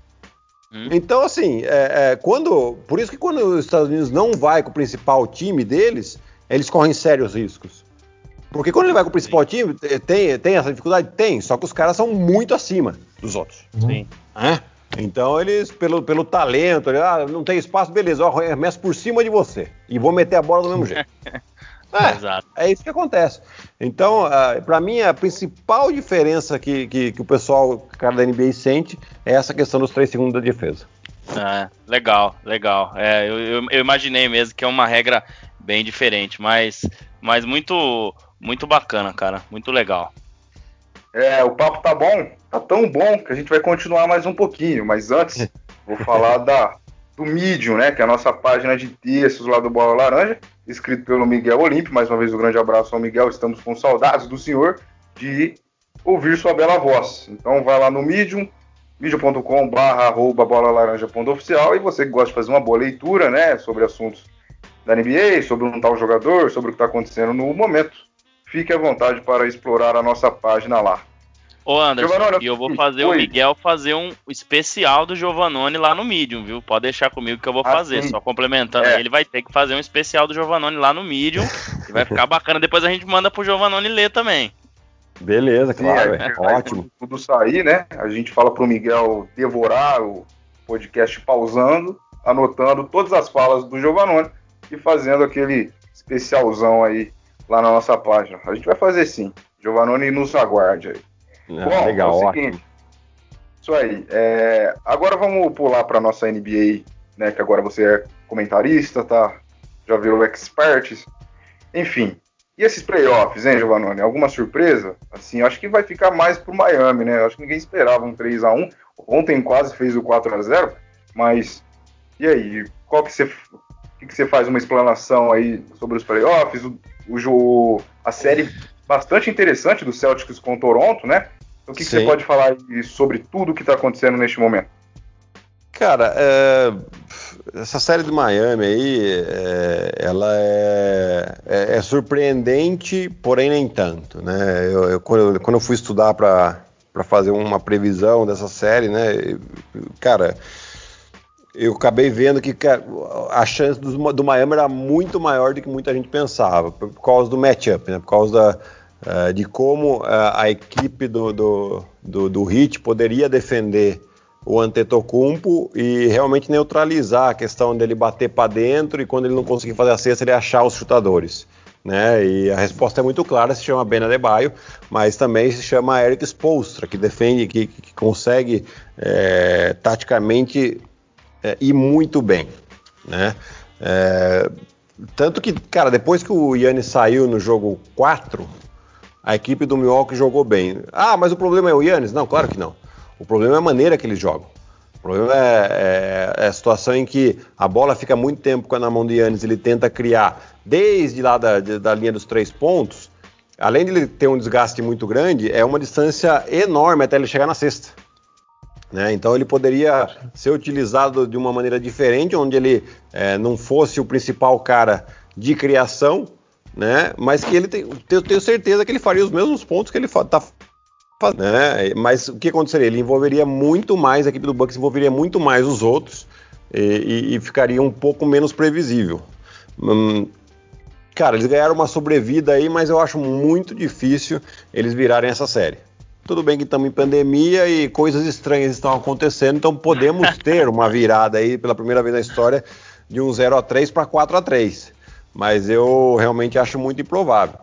Hum. Então, assim, é, é, quando. Por isso que quando os Estados Unidos não vai com o principal time deles, eles correm sérios riscos. Porque quando ele vai com o principal Sim. time, tem, tem essa dificuldade? Tem, só que os caras são muito acima dos outros. Sim. É? Então eles, pelo, pelo talento, ah, não tem espaço, beleza, eu arremesso por cima de você. E vou meter a bola do mesmo jeito. <laughs> É, Exato. é isso que acontece. Então, uh, para mim, a principal diferença que, que, que, o pessoal, cara da NBA, sente é essa questão dos três segundos da defesa. É, legal, legal. É, eu, eu, eu, imaginei mesmo que é uma regra bem diferente, mas, mas muito, muito bacana, cara. Muito legal. É, o papo tá bom, tá tão bom que a gente vai continuar mais um pouquinho, mas antes <laughs> vou falar da, do Medium, né, que é a nossa página de textos lá do Bola Laranja escrito pelo Miguel Olímpio. Mais uma vez, um grande abraço ao Miguel. Estamos com saudades do senhor de ouvir sua bela voz. Então, vai lá no Medium, medium.com.br arroba bola laranja oficial e você que gosta de fazer uma boa leitura, né, sobre assuntos da NBA, sobre um tal jogador, sobre o que está acontecendo no momento, fique à vontade para explorar a nossa página lá. Ô Anderson, e eu vou fazer Oi. o Miguel fazer um especial do Giovanoni lá no Medium, viu? Pode deixar comigo que eu vou ah, fazer. Sim. Só complementando é. ele vai ter que fazer um especial do Giovanoni lá no Medium. <laughs> e vai ficar bacana. Depois a gente manda pro Giovanoni ler também. Beleza, claro. é, ótimo. Tudo sair, né? A gente fala pro Miguel devorar o podcast pausando, anotando todas as falas do Giovanoni e fazendo aquele especialzão aí lá na nossa página. A gente vai fazer sim. Giovanoni nos aguarde aí. Ah, Bom, legal, é o seguinte, Isso aí. É, agora vamos pular para nossa NBA, né? Que agora você é comentarista, tá? Já virou expert. Enfim. E esses playoffs, hein, Giovanni? Alguma surpresa? Assim, acho que vai ficar mais pro Miami, né? Acho que ninguém esperava um 3 a 1 Ontem quase fez o 4 a 0 mas e aí? Qual que você, que, que você faz uma explanação aí sobre os playoffs? O, o, a série bastante interessante do Celtics com o Toronto, né? O que, que você pode falar sobre tudo que está acontecendo neste momento? Cara, é, essa série do Miami aí, é, ela é, é, é, surpreendente, porém nem tanto, né? Eu, eu, quando, quando, eu fui estudar para fazer uma previsão dessa série, né? Cara, eu acabei vendo que cara, a chance do, do, Miami era muito maior do que muita gente pensava, por causa do matchup, né? Por causa da uh, de como uh, a equipe do, do, do, do Hit poderia defender o Antetokounmpo e realmente neutralizar a questão dele bater para dentro e quando ele não conseguir fazer a cesta ele achar os chutadores. Né? E a resposta é muito clara, se chama Ben Adebayo, mas também se chama Eric Spolstra, que defende, que, que consegue é, taticamente é, ir muito bem, né? É, tanto que, cara, depois que o Yannis saiu no jogo 4, a equipe do Milwaukee jogou bem. Ah, mas o problema é o Yannis? Não, claro que não. O problema é a maneira que eles jogam. O problema é, é, é a situação em que a bola fica muito tempo na mão do Yannis, ele tenta criar desde lá da, da linha dos três pontos. Além de ele ter um desgaste muito grande, é uma distância enorme até ele chegar na cesta. Né? Então ele poderia ser utilizado de uma maneira diferente, onde ele é, não fosse o principal cara de criação, né? mas que ele tem, eu tenho certeza que ele faria os mesmos pontos que ele está né? Mas o que aconteceria? Ele envolveria muito mais, a equipe do Bucks envolveria muito mais os outros e, e, e ficaria um pouco menos previsível. Hum, cara, eles ganharam uma sobrevida aí, mas eu acho muito difícil eles virarem essa série. Tudo bem que estamos em pandemia e coisas estranhas estão acontecendo, então podemos <laughs> ter uma virada aí pela primeira vez na história de um 0 a 3 para 4 a 3. Mas eu realmente acho muito improvável.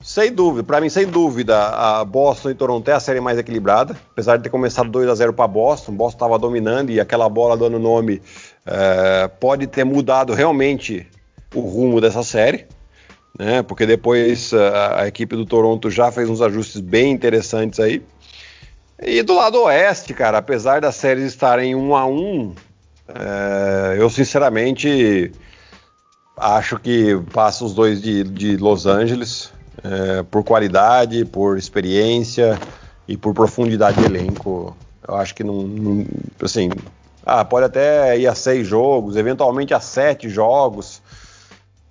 Sem dúvida, para mim, sem dúvida, a Boston e Toronto é a série mais equilibrada. Apesar de ter começado 2 a 0 para Boston, Boston estava dominando e aquela bola dando nome é, pode ter mudado realmente o rumo dessa série né? Porque depois a, a, equipe do Toronto já fez uns ajustes bem interessantes aí. E do lado oeste, cara, apesar das séries estarem um a um, é, eu sinceramente acho que passa os dois de, de Los Angeles é, por qualidade, por experiência e por profundidade de elenco. Eu acho que não, não assim, ah, pode até ir a seis jogos, eventualmente a sete jogos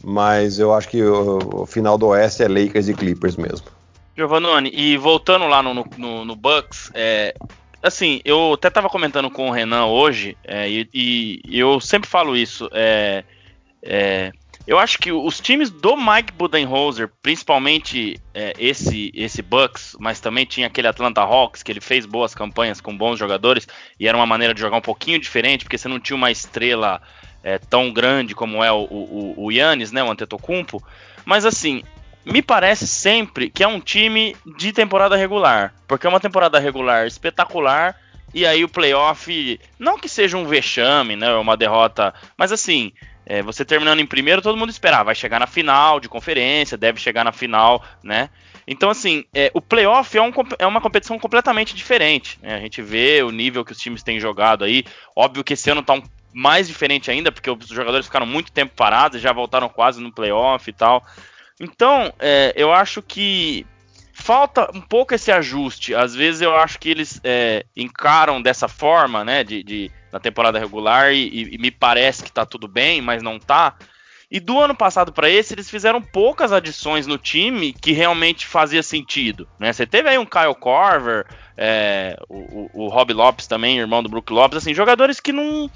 mas eu acho que o, o, final do Oeste é Lakers e Clippers mesmo. Giovanni, e voltando lá no, no, no Bucks, é, assim, eu até estava comentando com o Renan hoje, é, e, e, eu sempre falo isso, é, é, eu acho que os times do Mike Budenholzer, principalmente é, esse esse Bucks, mas também tinha aquele Atlanta Hawks, que ele fez boas campanhas com bons jogadores, e era uma maneira de jogar um pouquinho diferente, porque você não tinha uma estrela é, tão grande como é o, o, o né, o Antetokounmpo, mas assim, me parece sempre que é um time de temporada regular, porque é uma temporada regular espetacular, e aí o playoff, não que seja um vexame, né, uma derrota, mas assim, é, você terminando em primeiro, todo mundo espera, ah, vai chegar na final de conferência, deve chegar na final, né? Então, assim, é, o playoff é, um, é, uma competição completamente diferente. Né? A gente vê o nível que os times têm jogado aí. Óbvio que esse ano tá um mais diferente ainda, porque os jogadores ficaram muito tempo parados já voltaram quase no playoff e tal. Então, é, eu acho que falta um pouco esse ajuste. Às vezes eu acho que eles é, encaram dessa forma, né, de, de na temporada regular e, e, me parece que tá tudo bem, mas não tá. E do ano passado para esse, eles fizeram poucas adições no time que realmente fazia sentido. Né? Você teve aí um Kyle Corver, é, o, o, o Rob Lopes também, irmão do Brook Lopes, assim, jogadores que não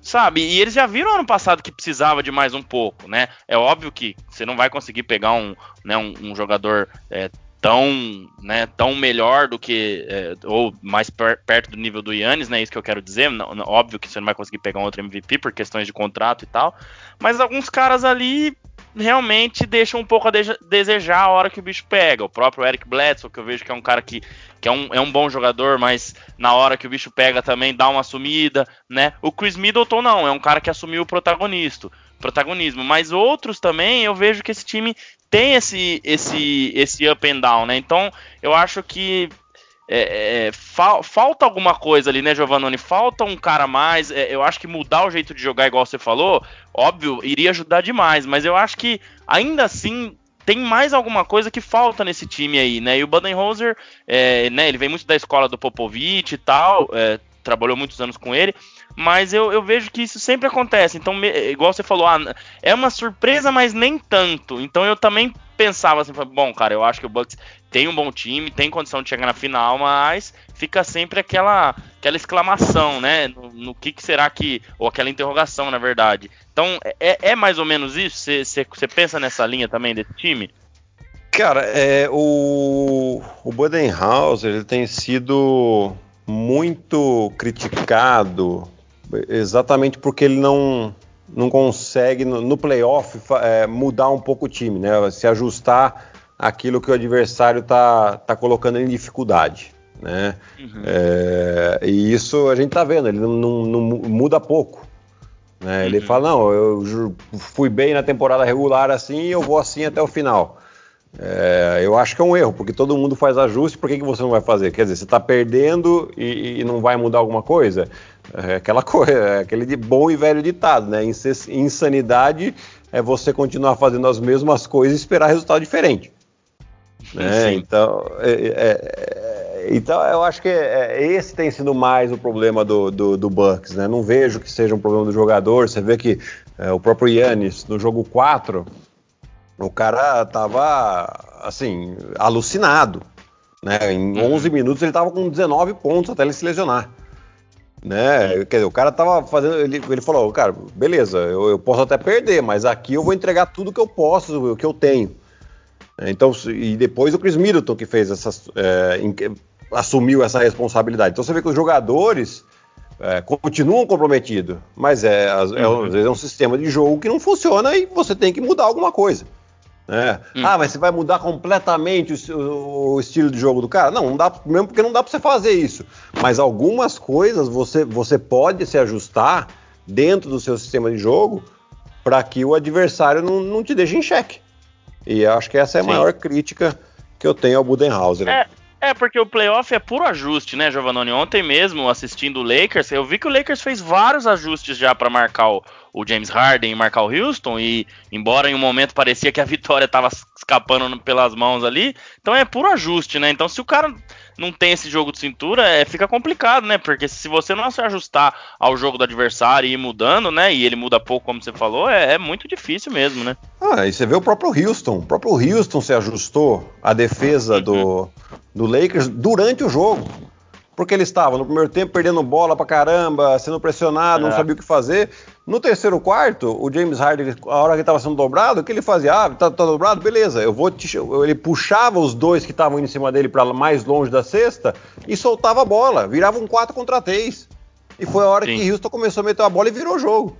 Sabe? E eles já viram ano passado que precisava de mais um pouco, né? É óbvio que você não vai conseguir pegar um, né, um, um jogador é, tão, né, tão melhor do que é, ou mais per, perto do nível do Yannis, né? Isso que eu quero dizer. Não, óbvio que você não vai conseguir pegar um outro MVP por questões de contrato e tal, mas alguns caras ali realmente deixam um pouco a de desejar a hora que o bicho pega. O próprio Eric Bledsoe, que eu vejo que é um cara que, que é, um, é um bom jogador, mas na hora que o bicho pega também dá uma sumida, né? O Chris Middleton não, é um cara que assumiu o protagonista, protagonismo. Mas outros também, eu vejo que esse time tem esse, esse, esse up and down, né? Então, eu acho que é, é, fa falta alguma coisa ali, né, Giovanni? Falta um cara mais. É, eu acho que mudar o jeito de jogar, igual você falou, óbvio, iria ajudar demais, mas eu acho que ainda assim tem mais alguma coisa que falta nesse time aí, né? E o Budenholzer, é, né, ele vem muito da escola do Popovich e tal, é, trabalhou muitos anos com ele, mas eu, eu vejo que isso sempre acontece. Então, me, igual você falou, ah, é uma surpresa, mas nem tanto. Então eu também pensava assim, bom, cara, eu acho que o Bucks tem um bom time, tem condição de chegar na final, mas fica sempre aquela aquela exclamação, né? No, no que, que, será que. Ou aquela interrogação, na verdade. Então, é, é mais ou menos isso? Você pensa nessa linha também desse time? Cara, é, o, o Budenhauser ele tem sido muito criticado exatamente porque ele não, não consegue no, no playoff é, mudar um pouco o time, né? Se ajustar aquilo que o adversário está tá colocando em dificuldade. Né? Uhum. É, e isso a gente está vendo, ele não, não, não muda pouco. Né? Ele uhum. fala: Não, eu fui bem na temporada regular assim e eu vou assim até o final. É, eu acho que é um erro, porque todo mundo faz ajuste, por que, que você não vai fazer? Quer dizer, você está perdendo e, e, não vai mudar alguma coisa? É aquela <laughs> coisa, é aquele bom e velho ditado, né? Insanidade é você continuar fazendo as mesmas coisas e esperar resultado diferente. Né? Então, é, é, é, então, eu acho que é, esse tem sido mais o problema do, do, do, Bucks. Né? Não vejo que seja um problema do jogador. Você vê que o próprio Yannis, no jogo 4, o cara tava, assim, alucinado. Né? Em 11 uhum. minutos ele tava com 19 pontos até ele se lesionar. Né? Quer dizer, o cara tava fazendo. Ele, ele falou, cara, beleza, eu, eu, posso até perder, mas aqui eu vou entregar tudo que eu posso, o que eu tenho. Então, e depois o Chris Middleton que fez essas. É, assumiu essa responsabilidade. Então você vê que os jogadores é, continuam comprometidos, mas é, é, uhum. às vezes é um sistema de jogo que não funciona e você tem que mudar alguma coisa. Né? Hum. Ah, mas você vai mudar completamente o, o, estilo de jogo do cara? Não, não dá, mesmo porque não dá para você fazer isso. Mas algumas coisas você, você pode se ajustar dentro do seu sistema de jogo para que o adversário não, não te deixe em xeque. E eu acho que essa é a Sim. maior crítica que eu tenho ao Budenhauser. É, é, porque o playoff é puro ajuste, né, Giovanni? Ontem mesmo, assistindo o Lakers, eu vi que o Lakers fez vários ajustes já para marcar o, o, James Harden e marcar o Houston, e embora em um momento parecia que a vitória estava escapando pelas mãos ali, então é puro ajuste, né? Então se o cara não tem esse jogo de cintura, é, fica complicado, né? Porque se você não se ajustar ao jogo do adversário e ir mudando, né? E ele muda pouco, como você falou, é, é muito difícil mesmo, né? Ah, e você vê o próprio Houston. O próprio Houston se ajustou à defesa uhum. do, do Lakers durante o jogo. Porque ele estava no primeiro tempo perdendo bola pra caramba, sendo pressionado, é. não sabia o que fazer. No terceiro quarto, o James Harden, a hora que estava sendo dobrado, o que ele fazia? Ah, tá, tá dobrado? Beleza, eu vou te... Ele puxava os dois que estavam em cima dele para mais longe da cesta e soltava a bola. Virava um 4 contra 3. E foi a hora Sim. que Houston começou a meter a bola e virou o jogo.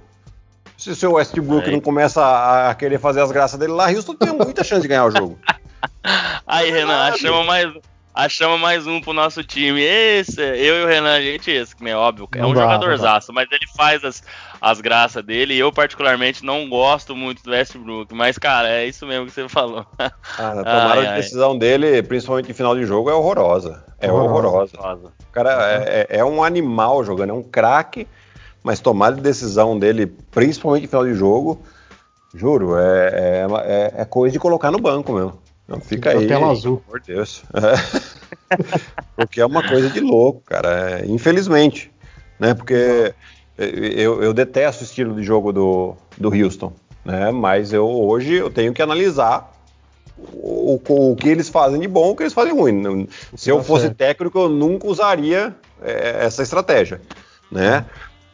Se o seu Westbrook é. não começa a, a, querer fazer as graças dele lá, Houston tem muita chance de ganhar o jogo. <laughs> Aí, Renan, achamos mais, achamos mais um pro nosso time. Esse, eu e o Renan, a gente, esse, é óbvio, é um jogadorzaço, mas ele faz as, as graças dele. E eu, particularmente, não gosto muito do Westbrook. Mas, cara, é isso mesmo que você falou. <laughs> Ah, a tomada ai, de decisão ai. dele, principalmente em final de jogo, é horrorosa. É horrorosa. horrorosa. O cara é, é, é um animal jogando, é um craque, mas tomada de decisão dele, principalmente em final de jogo, juro, é, é, é, é coisa de colocar no banco mesmo. Não fica aí. Tela azul. Por Deus. É. <laughs> Porque é uma coisa de louco, cara. É, infelizmente. Né? Porque eu, eu, detesto o estilo de jogo do, do Houston. Né? Mas eu hoje eu tenho que analisar o, o, o que eles fazem de bom, o que eles fazem ruim. Se eu tá fosse técnico, eu nunca usaria é, essa estratégia. Né?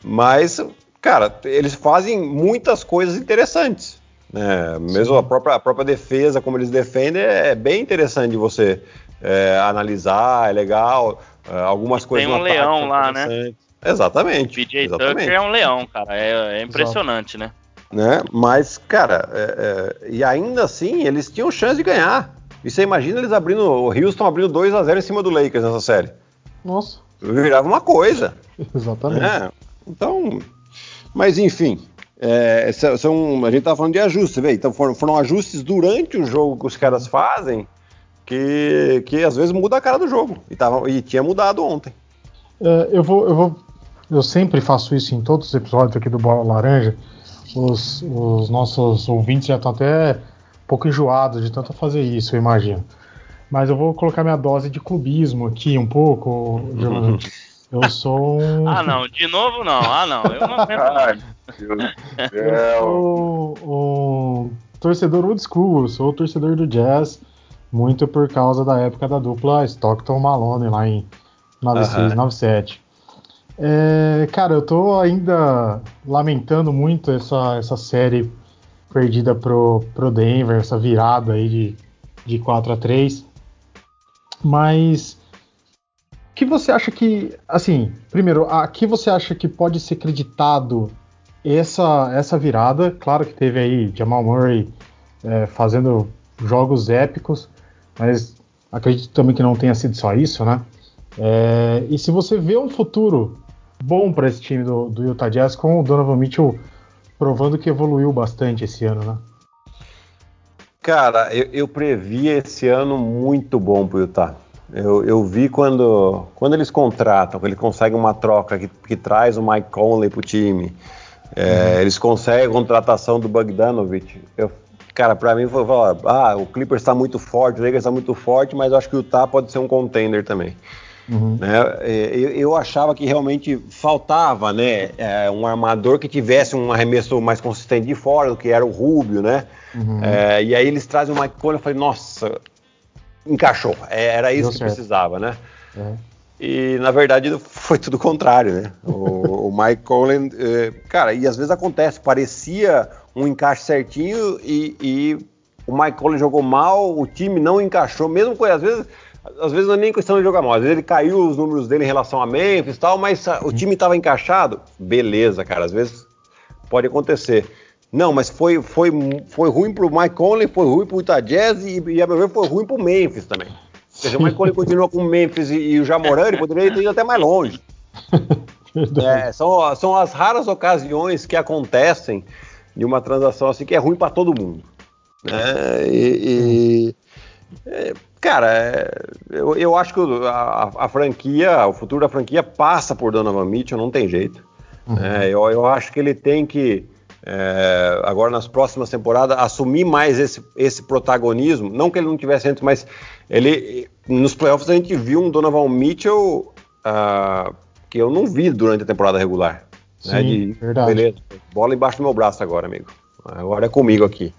Mas, cara, eles fazem muitas coisas interessantes. É, mesmo a própria, a própria defesa, como eles defendem, é bem interessante de você é, analisar, é legal. É, algumas e coisas. Tem um leão lá, né? Exatamente. PJ exatamente. Tucker é um leão, cara. É, é impressionante, né? né? Mas, cara, é, é, e ainda assim, eles tinham chance de ganhar. E você imagina eles abrindo, o Houston abrindo 2 a 0 em cima do Lakers nessa série. Nossa. Virava uma coisa. Exatamente. Né? Então, mas enfim, é, são, a gente estava falando de ajustes, vê? Então foram, foram, ajustes durante o jogo que os caras fazem que, que às vezes muda a cara do jogo. E, tava, e tinha mudado ontem. É, eu, vou, eu vou. Eu sempre faço isso em todos os episódios aqui do Bola Laranja. Os, os nossos ouvintes já estão até um pouco enjoados de tanto fazer isso, eu imagino. Mas eu vou colocar minha dose de clubismo aqui um pouco, Giovanni. Eu sou um. <laughs> Ah, não, de novo não. Ah, não, eu não aguento. eu sou um torcedor old school, eu sou torcedor do Jazz, muito por causa da época da dupla Stockton Malone lá em 96, uhum. 97. É, cara, eu tô ainda lamentando muito essa, essa série perdida pro, pro Denver, essa virada aí de de 4 a 3 Mas o que você acha que, assim, primeiro, a que você acha que pode ser creditado essa, essa virada? Claro que teve aí Jamal Murray é, fazendo jogos épicos, mas acredito também que não tenha sido só isso, né? É, e se você vê um futuro bom para esse time do, do Utah Jazz com o Donovan Mitchell provando que evoluiu bastante esse ano, né? Cara, eu, eu previ esse ano muito bom pro Utah. Eu, eu, vi quando, quando eles contratam, que eles conseguem uma troca que, que traz o Mike Conley pro time, é, uhum. eles conseguem a contratação do Bogdanovich. Eu, cara, para mim foi falar, ah, o Clippers está muito forte, o Lakers está muito forte, mas eu acho que o Utah pode ser um contender também. Uhum. Né? É, eu, eu, achava que realmente faltava né, é, um armador que tivesse um arremesso mais consistente de fora do que era o Rubio, né? Uhum. É, e aí eles trazem o Mike Conley, eu falei, nossa, encaixou, é, era isso Deu que certo. precisava, né? Uhum. E na verdade foi tudo o contrário, né? O, <laughs> o Mike Conley, é, cara, e às vezes acontece, parecia um encaixe certinho e, e o Mike Conley jogou mal, o time não encaixou, mesmo com às vezes às vezes não é nem questão de jogar mal, às vezes ele caiu os números dele em relação a Memphis e tal, mas o time estava encaixado, beleza, cara, às vezes pode acontecer. Não, mas foi, foi, foi ruim pro Mike Conley, foi ruim pro Utah Jazz e, e a meu ver foi ruim pro Memphis também. Ou seja, o Mike Conley continua com o Memphis e, e o Jamoran, ele poderia ter ido até mais longe. É, são, são as raras ocasiões que acontecem de uma transação assim que é ruim para todo mundo. Né? E, e é, cara, é, eu, eu, acho que a, a, franquia, o futuro da franquia passa por Donovan Mitchell, não tem jeito. Uhum. É, eu, eu acho que ele tem que é, agora nas próximas temporadas, assumir mais esse, esse protagonismo. Não que ele não tivesse antes, mas ele nos playoffs a gente viu um Donovan Mitchell uh, que eu não vi durante a temporada regular. Sim, né, de, verdade. Beleza, bola embaixo do meu braço agora, amigo. Agora é comigo aqui.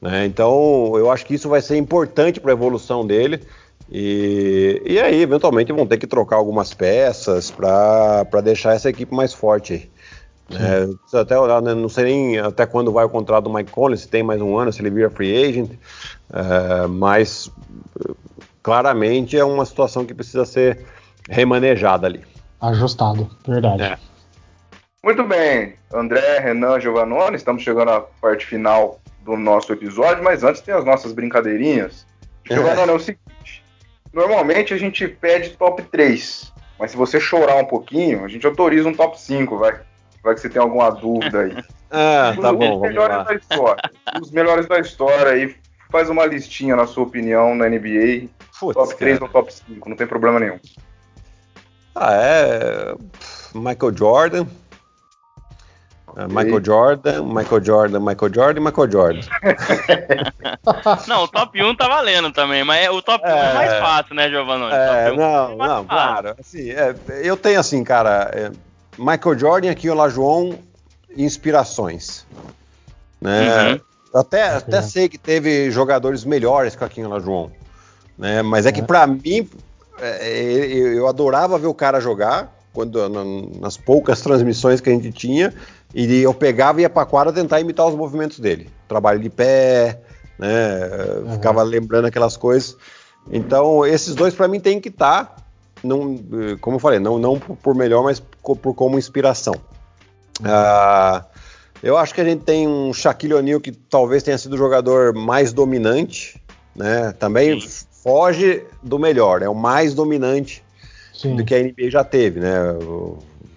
Né? Então, eu acho que isso vai ser importante para a evolução dele. E, e aí, eventualmente, vão ter que trocar algumas peças para deixar essa equipe mais forte. É, até né, não sei nem até quando vai o contrato do Mike Conley, se tem mais um ano, se ele vira free agent, é, mas claramente é uma situação que precisa ser remanejada ali. Ajustado, verdade. É. Muito bem, André, Renan, Giovannone, estamos chegando à parte final do nosso episódio, mas antes tem as nossas brincadeirinhas. Giovannone, é o seguinte, normalmente a gente pede top 3, mas se você chorar um pouquinho, a gente autoriza um top 5, vai. Vai que você tem alguma dúvida aí. <laughs> ah, tá Os bom. Melhores da história. Os melhores da história aí. Faz uma listinha, na sua opinião, na NBA. Putz, top 3 ou top 5, não tem problema nenhum. Ah, é. Michael Jordan. Okay. Michael Jordan, Michael Jordan, Michael Jordan e Michael Jordan. <laughs> não, o top 1 tá valendo também, mas é, o top é, 1 é mais fácil, né, Giovanni? É, não, é não, claro. Assim, é, eu tenho assim, cara, é, Michael Jordan aqui, o João, inspirações. Né? Uhum. Até, até sei que teve jogadores melhores que o Aquinho João. Né? Mas é que para mim, é, eu adorava ver o cara jogar, quando nas poucas transmissões que a gente tinha, e eu pegava e ia pra quadra tentar imitar os movimentos dele. Trabalho de pé, né? Uhum. Ficava lembrando aquelas coisas. Então, esses dois para mim tem que estar. Tá não, como eu falei, não, não por melhor, mas por como inspiração. Uh, eu acho que a gente tem um Shaquille O'Neal que talvez tenha sido o jogador mais dominante, né? Também Sim. foge do melhor, é o mais dominante Sim. do que a NBA já teve, né?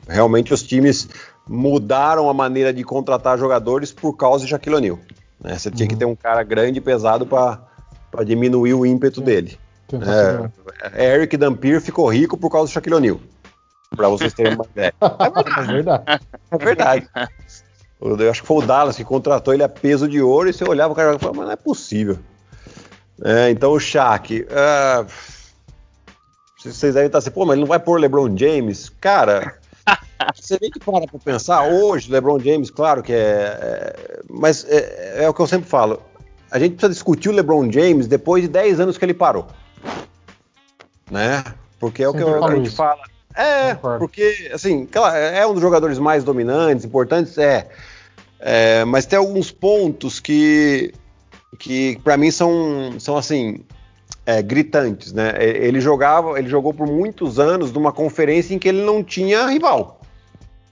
Realmente os times mudaram a maneira de contratar jogadores por causa de Shaquille O'Neal. Né? Você uhum. tinha que uhum. ter um cara grande e pesado para diminuir o ímpeto dele. É, é, Eric Dampier ficou rico por causa do Shaquille O'Neal. Pra vocês terem uma ideia. <laughs> É verdade. É verdade. Eu acho que foi o Dallas que contratou ele a peso de ouro e você olhava o cara e falava, mas não é possível. É, então o Shaq. Uh, vocês devem estar assim, pô, mas ele não vai pôr LeBron James? Cara, você vê que para pra pensar, hoje, LeBron James, claro que é. é mas é, é, o que eu sempre falo. A gente precisa discutir o LeBron James depois de 10 anos que ele parou né? Porque é o que, eu, a gente fala. É, porque, assim, claro, é um dos jogadores mais dominantes, importantes, é. é mas tem alguns pontos que que para mim são, são assim é, gritantes, né? Ele jogava, ele jogou por muitos anos numa conferência em que ele não tinha rival.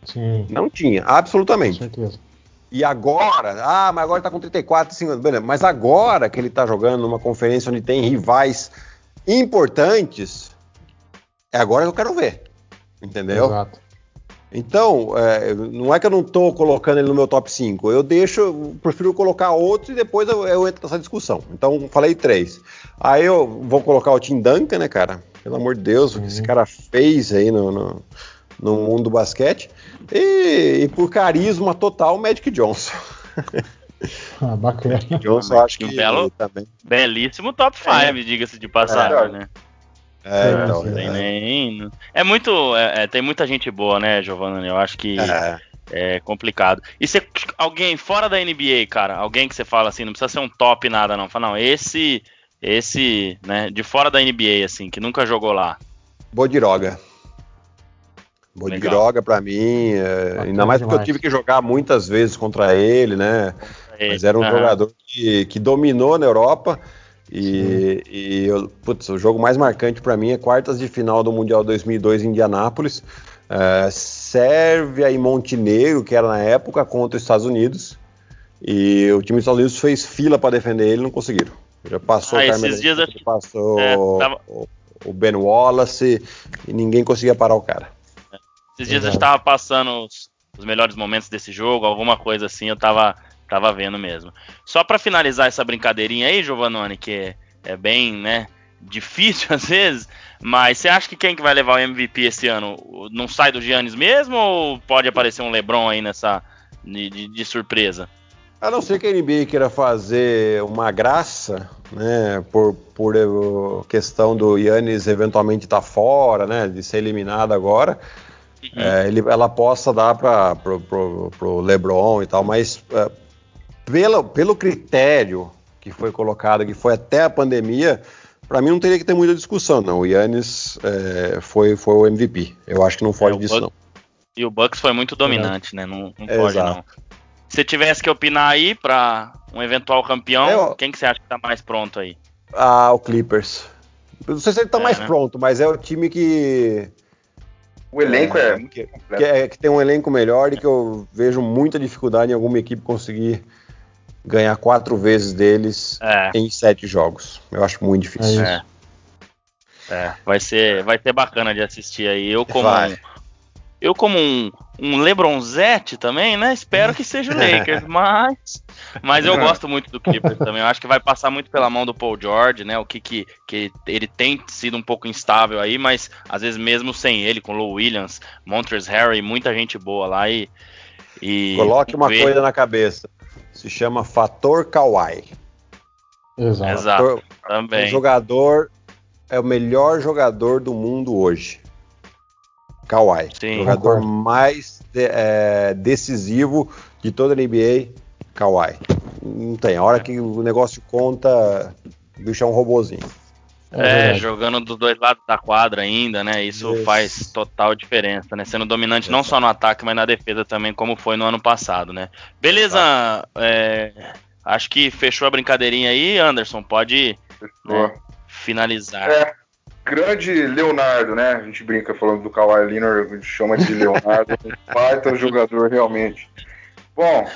Sim. Não tinha, absolutamente. Com certeza. E agora, ah, mas agora tá com 34, 50, beleza. Mas agora que ele tá jogando numa conferência onde tem rivais importantes, é agora que eu quero ver. Entendeu? Exato. Então, é, não é que eu não tô colocando ele no meu top 5. Eu deixo, eu prefiro colocar outros e depois eu, eu entro nessa discussão. Então, falei três. Aí eu vou colocar o Tim Duncan, né, cara? Pelo amor de Deus, o que esse cara fez aí no, no, no mundo do basquete. E, e, por carisma total, Magic Johnson. <laughs> Ah, bacana. Johnson, eu acho que Um belo- também. Belíssimo top 5, diga-se de passagem, É. né? É, É, então, sim. Tem é, nem. É muito. é- é, tem muita gente boa, né, Giovanna? Eu acho que é. é complicado. E você, alguém fora da NBA, cara, alguém que você fala assim, não precisa ser um top nada, não. Fala, não, esse. Esse, né, de fora da NBA, assim, que nunca jogou lá. Bodiroga. Bodiroga pra mim, é, Bacana ainda mais porque eu demais. tive que jogar muitas vezes contra ele, né? Mas era um Aham. jogador que, que dominou na Europa. E, e eu- putz, o jogo mais marcante pra mim é quartas de final do Mundial 2002 em Indianápolis. É, Sérvia e Montenegro, que era na época, contra os Estados Unidos. E o time dos Estados Unidos fez fila pra defender ele e não conseguiram. Já passou Ah, o Carmelo dias eu- passou É, tava- o Ben Wallace e ninguém conseguia parar o cara. Esses dias eu Exato. estava passando os, os melhores momentos desse jogo, alguma coisa assim, eu tava, tava vendo mesmo. Só pra finalizar essa brincadeirinha aí, Giovanoni, que é, é bem, né, <laughs> difícil às vezes, mas você acha que quem que vai levar o MVP esse ano? Não sai do Giannis mesmo ou pode aparecer um LeBron aí nessa de, de- de surpresa? A não ser que a NBA queira fazer uma graça, né, por, por eh, questão do Yannis eventualmente estar fora, né, de ser eliminado agora, é, ele- ela possa dar para pro, pro, pro LeBron e tal, mas é, pelo, pelo critério que foi colocado, que foi até a pandemia, para mim não teria que ter muita discussão, não. O Yannis é, foi, foi o MVP. Eu acho que não foge É, disso, Buck- não. E o Bucks foi muito dominante, né? Não, não pode não. Se tivesse que opinar aí pra um eventual campeão, Eu- quem que você acha que tá mais pronto aí? Ah, o Clippers. Eu não sei se ele tá É, mais né? pronto, mas é o time que O elenco é, muito que, completo. que é- que tem um elenco melhor e que eu vejo muita dificuldade em alguma equipe conseguir ganhar quatro vezes deles É. em sete jogos. Eu acho muito difícil. É É. É, vai ser, vai ser bacana de assistir aí. Eu como Vai. eu como um, um LeBronzete também, né? Espero que seja o <laughs> Lakers, mas mas eu gosto muito do Clippers também. Eu acho que vai passar muito pela mão do Paul George, né? O que que, que ele tem sido um pouco instável aí, mas às vezes mesmo sem ele, com Lou Williams, Montrezl Harrell, muita gente boa lá e e Coloque uma ver- coisa na cabeça. Se chama fator Kawhi. Exato. Exato, Fator- O também. jogador é o melhor jogador do mundo hoje. Kawhi. Sim. jogador Concordo. mais de- é, decisivo de toda a NBA, Kawhi. Não tem. A hora que o negócio conta, o bicho é um robozinho. É É, jogando dos dois lados da quadra ainda, né? Isso Isso. faz total diferença, né? Sendo dominante não só no ataque, mas na defesa também, como foi no ano passado, né? Beleza, é, acho que fechou a brincadeirinha aí, Anderson. Pode Boa. finalizar. É, grande Leonardo, né? A gente brinca falando do Kawhi Leonard, a gente chama de Leonardo, <laughs> um baita jogador realmente. Bom,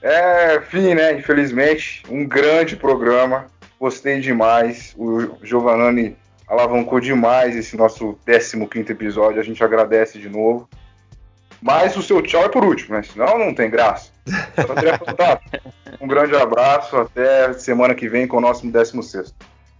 é fim, né? Infelizmente, um grande programa. Gostei demais. O Giovanni alavancou demais esse nosso 15 episódio. A gente agradece de novo. Mas o seu tchau é por último, né? Senão não tem graça. <laughs> Um grande abraço. Até semana que vem com o nosso 16.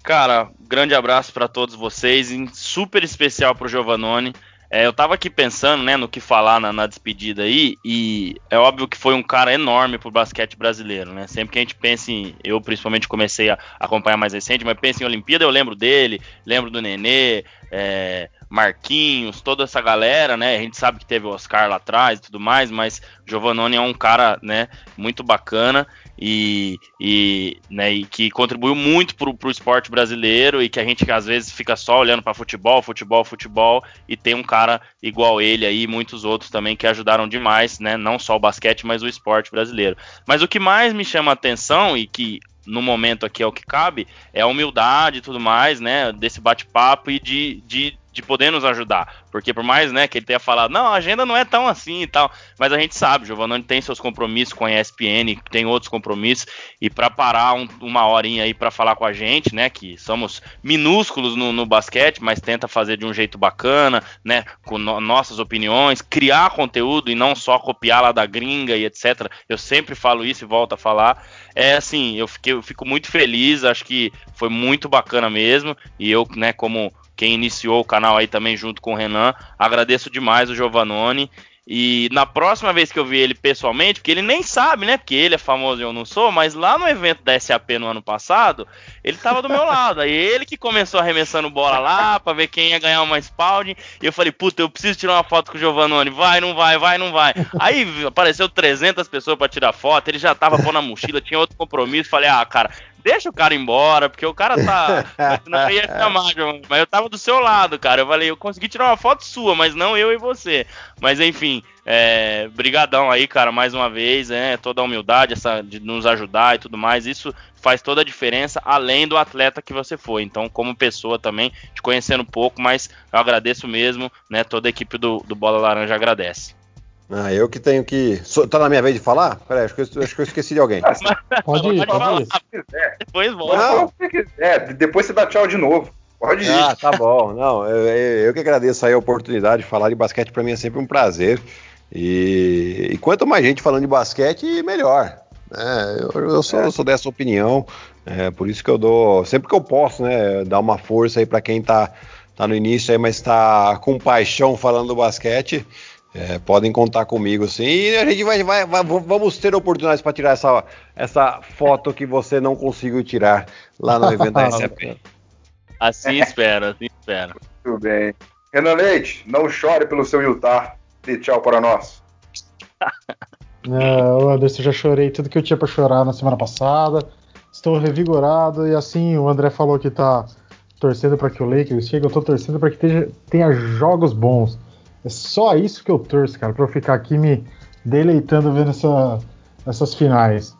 Cara, grande abraço pra todos vocês, em super especial pro Giovannone. É, eu tava aqui pensando, né, no que falar na, na despedida aí, e é óbvio que foi um cara enorme pro basquete brasileiro, né? Sempre que a gente pensa em. Eu, principalmente, comecei a acompanhar mais recente, mas pensa em Olimpíada, eu lembro dele, lembro do Nenê, é, Marquinhos, toda essa galera, né? A gente sabe que teve o Oscar lá atrás e tudo mais, mas Giovannone é um cara, né, muito bacana e, e, né, e que contribuiu muito pro, pro esporte brasileiro e que a gente às vezes fica só olhando para futebol, futebol, futebol e tem um cara igual ele aí, e muitos outros também que ajudaram demais, né, não só o basquete, mas o esporte brasileiro. Mas o que mais me chama a atenção e que no momento aqui é o que cabe, é a humildade e tudo mais, né? Desse bate-papo e de, de de poder nos ajudar. Porque por mais né, que ele tenha falado, não, a agenda não é tão assim e tal, mas a gente sabe, Giovanni tem seus compromissos com a ESPN, tem outros compromissos, e para parar um, uma horinha aí para falar com a gente, né, que somos minúsculos no, no, basquete, mas tenta fazer de um jeito bacana, né, com no, nossas opiniões, criar conteúdo e não só copiar lá da gringa e etc. Eu sempre falo isso e volto a falar. É assim, eu, fiquei, eu fico muito feliz, acho que foi muito bacana mesmo, e eu, né, como quem iniciou o canal aí também junto com o Renan. Agradeço demais o Giovanoni. E na próxima vez que eu vi ele pessoalmente, porque ele nem sabe, né? Porque ele é famoso e eu não sou, mas lá no evento da SAP no ano passado, ele tava do meu <laughs> lado. Aí ele que começou arremessando bola lá pra ver quem ia ganhar uma Spalding. E eu falei, puta, eu preciso tirar uma foto com o Giovanoni. Vai, não vai, vai, não vai. <laughs> Aí apareceu 300 pessoas para tirar foto. Ele já tava pondo a mochila, tinha outro compromisso. Falei, ah, cara, deixa o cara embora, porque o cara tá. <laughs> não ia chamar, mas eu tava do seu lado, cara. Eu falei, eu consegui tirar uma foto sua, mas não eu e você. Mas enfim, é, brigadão aí, cara, mais uma vez, é, toda a humildade, essa de nos ajudar e tudo mais, isso faz toda a diferença, além do atleta que você foi. Então, como pessoa também, te conhecendo um pouco, mas eu agradeço mesmo, né? Toda a equipe do, do Bola Laranja agradece. Ah, eu que tenho que. Tá na minha vez de falar? Peraí, acho que eu, acho que eu esqueci de alguém. <laughs> pode ir, pode ir. Depois volta. É, depois você dá tchau de novo. Pode ir. Ah, tá bom. Não, eu, eu que agradeço aí a oportunidade de falar de basquete, para mim é sempre um prazer. E, e, quanto mais gente falando de basquete, melhor. É, eu, eu, sou, eu, sou, dessa opinião, é, por isso que eu dou, sempre que eu posso, né, dar uma força aí para quem tá, tá no início aí, mas tá com paixão falando do basquete. É, podem contar comigo, sim. E a gente vai, vai, vai vamos ter oportunidades para tirar essa, essa foto que você não conseguiu tirar lá no evento da <laughs> SAP. Assim espera, assim espera. Muito bem. Renan Leite, não chore pelo seu Utah. Dê tchau para nós. <laughs> é, Anderson, já chorei tudo que eu tinha para chorar na semana passada. Estou revigorado e assim, o André falou que tá torcendo para que o Lakers chegue, eu tô torcendo para que tenha, tenha jogos bons. É só isso que eu torço, cara, pra eu ficar aqui me deleitando vendo essa, essas finais.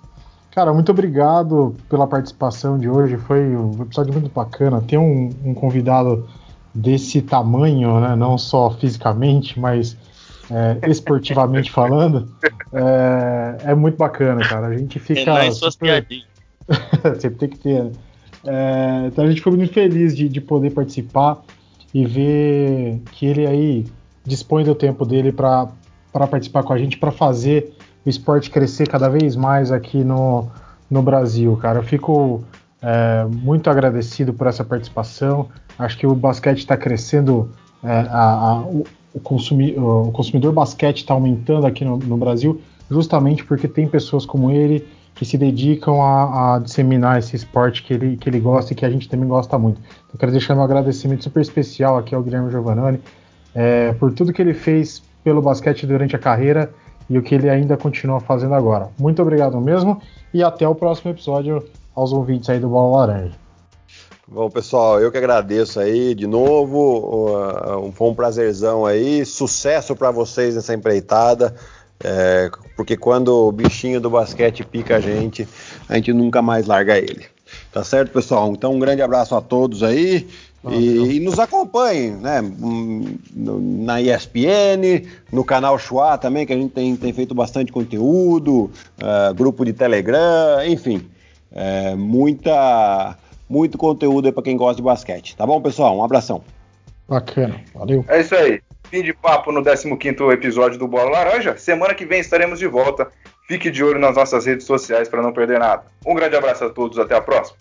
Cara, muito obrigado pela participação de hoje. Foi um episódio muito bacana. Ter um, um convidado desse tamanho, né? Não só fisicamente, mas é, <laughs> esportivamente falando, é, é, muito bacana, cara. A gente fica. Super... Sempre <laughs> tem que ter. Né? É, então a gente ficou muito feliz de, de poder participar e ver que ele aí dispõe do tempo dele para participar com a gente, para fazer o esporte crescer cada vez mais aqui no, no Brasil, cara. Eu fico é, muito agradecido por essa participação. Acho que o basquete está crescendo, é, a, a, o, consumi, o, consumidor basquete está aumentando aqui no, no, Brasil, justamente porque tem pessoas como ele que se dedicam a, a, disseminar esse esporte que ele, que ele gosta e que a gente também gosta muito. Então, quero deixar meu agradecimento super especial aqui ao Guilherme Giovannani, é, por tudo que ele fez pelo basquete durante a carreira e o que ele ainda continua fazendo agora. Muito obrigado mesmo e até o próximo episódio aos ouvintes aí do Bola Laranja. Bom, pessoal, eu que agradeço aí de novo. Foi um prazerzão aí. Sucesso para vocês nessa empreitada. É, porque quando o bichinho do basquete pica a gente, a gente nunca mais larga ele. Tá certo, pessoal? Então, um grande abraço a todos aí. E, e, nos acompanhem, né? Na ESPN, no canal Chua também, que a gente tem, tem feito bastante conteúdo, uh, grupo de Telegram, enfim. É, muita, muito conteúdo aí para quem gosta de basquete. Tá bom, pessoal? Um abração. Bacana, valeu. É isso aí. Fim de papo no 15 episódio do Bola Laranja. Semana que vem estaremos de volta. Fique de olho nas nossas redes sociais para não perder nada. Um grande abraço a todos, até a próxima.